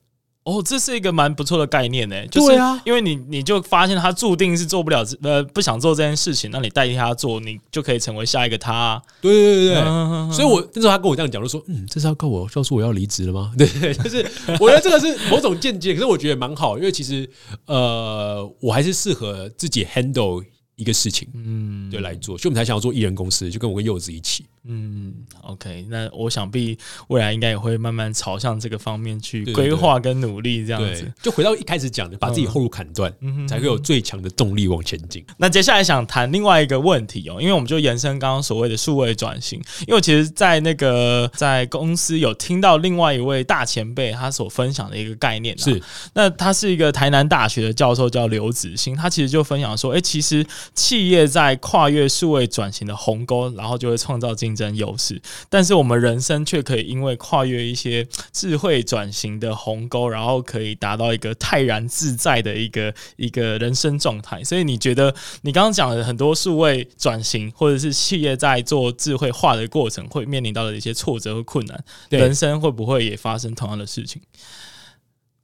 哦，这是一个蛮不错的概念呢。对啊，因为你你就发现他注定是做不了，呃，不想做这件事情，那你代替他做，你就可以成为下一个他。对对对对，所以，我那时候他跟我这样讲，就说：“嗯，这是要告我告诉我要离职了吗？” 对对，就是我觉得这个是某种见解，可是我觉得蛮好，因为其实呃，我还是适合自己 handle。一个事情，嗯，对，来做，所以我们才想要做艺人公司，就跟我跟柚子一起。嗯，OK，那我想必未来应该也会慢慢朝向这个方面去规划跟努力，这样子。就回到一开始讲的，把自己后路砍断，嗯，才会有最强的动力往前进。那接下来想谈另外一个问题哦，因为我们就延伸刚刚所谓的数位转型，因为其实，在那个在公司有听到另外一位大前辈他所分享的一个概念，是，那他是一个台南大学的教授，叫刘子兴，他其实就分享说，哎，其实企业在跨越数位转型的鸿沟，然后就会创造竞争优势，但是我们人生却可以因为跨越一些智慧转型的鸿沟，然后可以达到一个泰然自在的一个一个人生状态。所以你觉得你刚刚讲的很多数位转型，或者是企业在做智慧化的过程，会面临到的一些挫折和困难，人生会不会也发生同样的事情？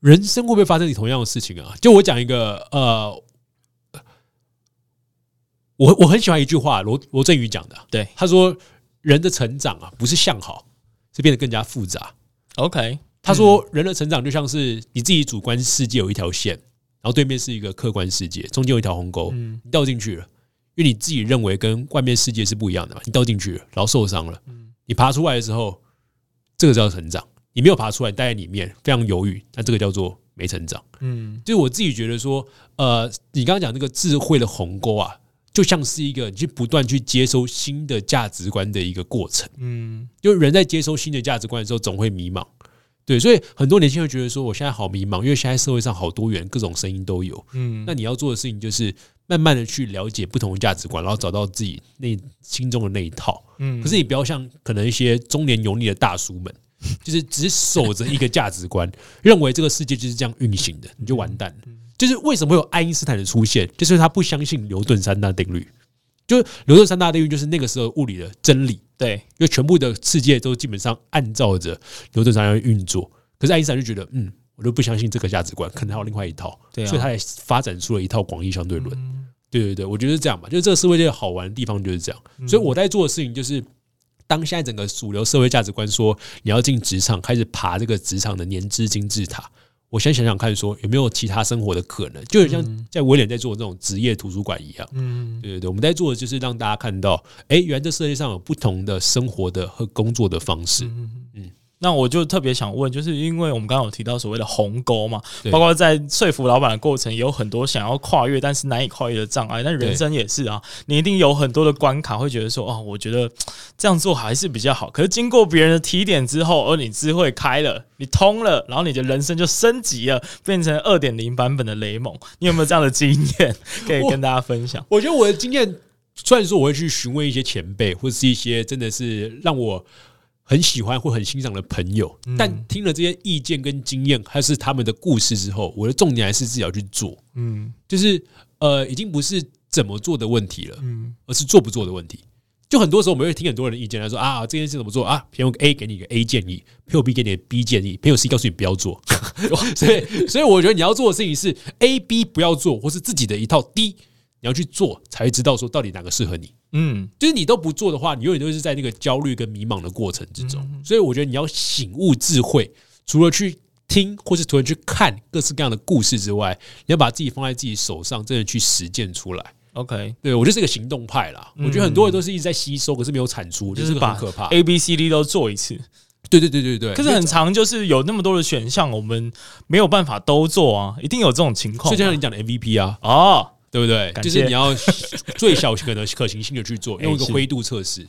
人生会不会发生你同样的事情啊？就我讲一个呃。我我很喜欢一句话，罗罗振宇讲的。对，他说：“人的成长啊，不是向好，是变得更加复杂。” OK，他说：“人的成长就像是你自己主观世界有一条线，然后对面是一个客观世界，中间有一条鸿沟，你掉进去了，因为你自己认为跟外面世界是不一样的嘛，你掉进去了，然后受伤了。你爬出来的时候，这个叫成长；你没有爬出来，待在里面非常犹豫，那这个叫做没成长。嗯，就是我自己觉得说，呃，你刚刚讲那个智慧的鸿沟啊。就像是一个你去不断去接收新的价值观的一个过程，嗯，就人在接收新的价值观的时候，总会迷茫，对，所以很多年轻人觉得说，我现在好迷茫，因为现在社会上好多元，各种声音都有，嗯，那你要做的事情就是慢慢的去了解不同的价值观，然后找到自己内心中的那一套，嗯，可是你不要像可能一些中年油腻的大叔们，就是只守着一个价值观，认为这个世界就是这样运行的，你就完蛋了。就是为什么会有爱因斯坦的出现？就是他不相信牛顿三大定律。就是牛顿三大定律就是那个时候物理的真理。对，因为全部的世界都基本上按照着牛顿三大定律运作。可是爱因斯坦就觉得，嗯，我都不相信这个价值观，可能还有另外一套。对，所以他也发展出了一套广义相对论。对对对，我觉得是这样吧。就是这个社会界好玩的地方就是这样。所以我在做的事情就是。当现在整个主流社会价值观说你要进职场，开始爬这个职场的年资金字塔，我先想想看，说有没有其他生活的可能，就像在威廉在做这种职业图书馆一样。嗯，对对对，我们在做的就是让大家看到，哎，原来这世界上有不同的生活的和工作的方式。嗯。那我就特别想问，就是因为我们刚刚有提到所谓的鸿沟嘛，包括在说服老板的过程，也有很多想要跨越但是难以跨越的障碍。但人生也是啊，你一定有很多的关卡，会觉得说，哦，我觉得这样做还是比较好。可是经过别人的提点之后，而你智慧开了，你通了，然后你的人生就升级了，变成二点零版本的雷蒙。你有没有这样的经验可以跟大家分享？我，我觉得我的经验，虽然说我会去询问一些前辈，或者是一些真的是让我。很喜欢或很欣赏的朋友，但听了这些意见跟经验，还是他们的故事之后，我的重点还是自己要去做。嗯，就是呃，已经不是怎么做的问题了，嗯，而是做不做的问题。就很多时候我们会听很多人的意见，来说啊，这件事怎么做啊？朋友 A 给你一个 A 建议，朋友 B 给你个 B 建议，朋友 C 告诉你不要做。所以，所以我觉得你要做的事情是 A、B 不要做，或是自己的一套 D，你要去做，才会知道说到底哪个适合你。嗯，就是你都不做的话，你永远都是在那个焦虑跟迷茫的过程之中。所以我觉得你要醒悟智慧，除了去听或是突然去看各式各样的故事之外，你要把自己放在自己手上，真的去实践出来。OK，对，我就是一个行动派啦。我觉得很多人都是一直在吸收，可是没有产出，就是很可怕。A、B、C、D 都做一次，对对对对对。可是很长，就是有那么多的选项，我们没有办法都做啊，一定有这种情况。就像你讲的 MVP 啊，哦。对不对？就是你要 最小可能可行性的去做，用一个灰度测试。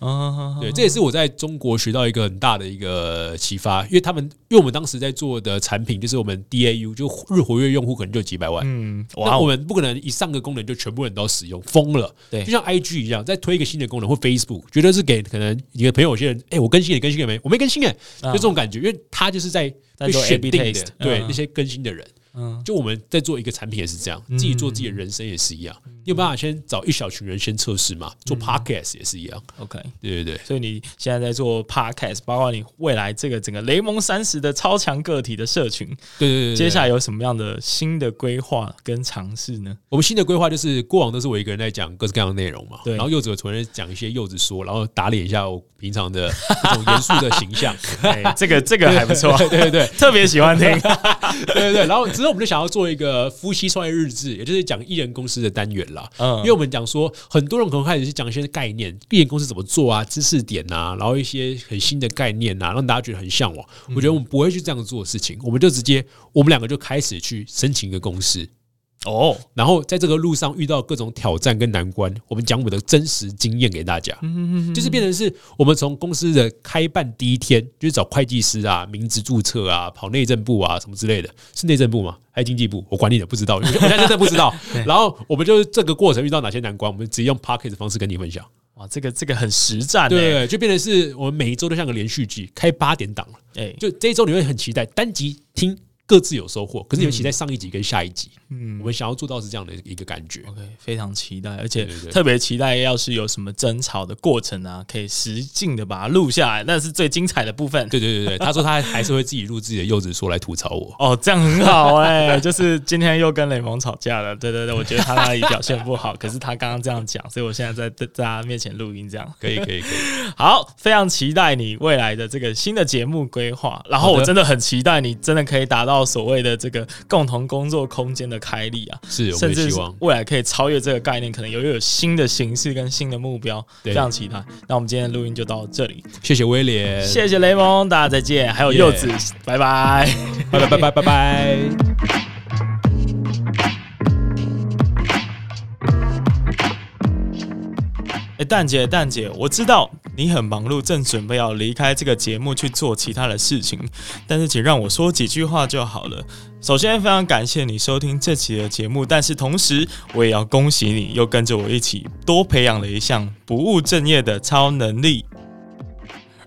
对，这也是我在中国学到一个很大的一个启发，因为他们因为我们当时在做的产品就是我们 DAU 就日活跃用户可能就几百万，嗯，那我们不可能一上个功能就全部人都使用，疯了。对，就像 IG 一样，再推一个新的功能或 Facebook，觉得是给可能你的朋友有些人，哎，我更新了更新了没？我没更新哎，就这种感觉，因为他就是在被选定的，对那些更新的人。嗯，就我们在做一个产品也是这样，自己做自己的人生也是一样。你有办法先找一小群人先测试嘛？做 Podcast 也是一样。OK，对对对。所以你现在在做 Podcast，包括你未来这个整个雷蒙三十的超强个体的社群，对对对。接下来有什么样的新的规划跟尝试呢？我们新的规划就是过往都是我一个人在讲各式各样的内容嘛。对。然后柚子突然讲一些柚子说，然后打脸一下我平常的 这种严肃的形象。哎这个这个还不错。对对对，特别喜欢听。对对对，然后。之后我们就想要做一个夫妻创业日志，也就是讲艺人公司的单元啦。嗯，因为我们讲说，很多人可能开始是讲一些概念，艺人公司怎么做啊，知识点啊，然后一些很新的概念啊，让大家觉得很向往。我觉得我们不会去这样做的事情，我们就直接，我们两个就开始去申请一个公司。哦，然后在这个路上遇到各种挑战跟难关，我们讲我们的真实经验给大家，就是变成是我们从公司的开办第一天，就是找会计师啊、名字注册啊、跑内政部啊什么之类的，是内政部吗？还是经济部？我管你的，不知道，我现在真的不知道。然后我们就是这个过程遇到哪些难关，我们直接用 Podcast 的方式跟你分享。哇，这个这个很实战，对，就变成是我们每一周都像个连续剧，开八点档了。哎，就这一周你会很期待单集听。各自有收获，可是尤其在上一集跟下一集，嗯，我们想要做到是这样的一个感觉。OK，非常期待，而且特别期待，要是有什么争吵的过程啊，可以实境的把它录下来，那是最精彩的部分。对对对对，他说他 还是会自己录自己的柚子说来吐槽我。哦，这样很好哎、欸，就是今天又跟雷蒙吵架了。对对对，我觉得他那里表现不好，可是他刚刚这样讲，所以我现在在在他面前录音，这样可以可以可以。好，非常期待你未来的这个新的节目规划，然后我真的很期待你真的可以达到。所谓的这个共同工作空间的开立啊，是，甚至未来可以超越这个概念，可能有有新的形式跟新的目标，非常期待。那我们今天的录音就到这里，谢谢威廉，谢谢雷蒙，大家再见，还有柚子.拜拜，拜拜拜拜拜拜。蛋姐，蛋姐，我知道。你很忙碌，正准备要离开这个节目去做其他的事情，但是请让我说几句话就好了。首先，非常感谢你收听这期的节目，但是同时我也要恭喜你，又跟着我一起多培养了一项不务正业的超能力。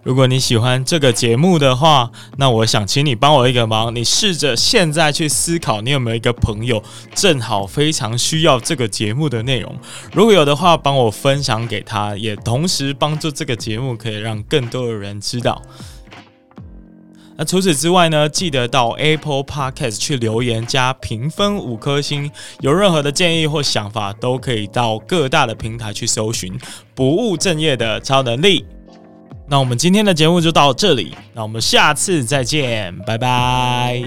如果你喜欢这个节目的话，那我想请你帮我一个忙，你试着现在去思考，你有没有一个朋友正好非常需要这个节目的内容？如果有的话，帮我分享给他，也同时帮助这个节目可以让更多的人知道。那除此之外呢，记得到 Apple Podcast 去留言加评分五颗星。有任何的建议或想法，都可以到各大的平台去搜寻“不务正业的超能力”。那我们今天的节目就到这里，那我们下次再见，拜拜。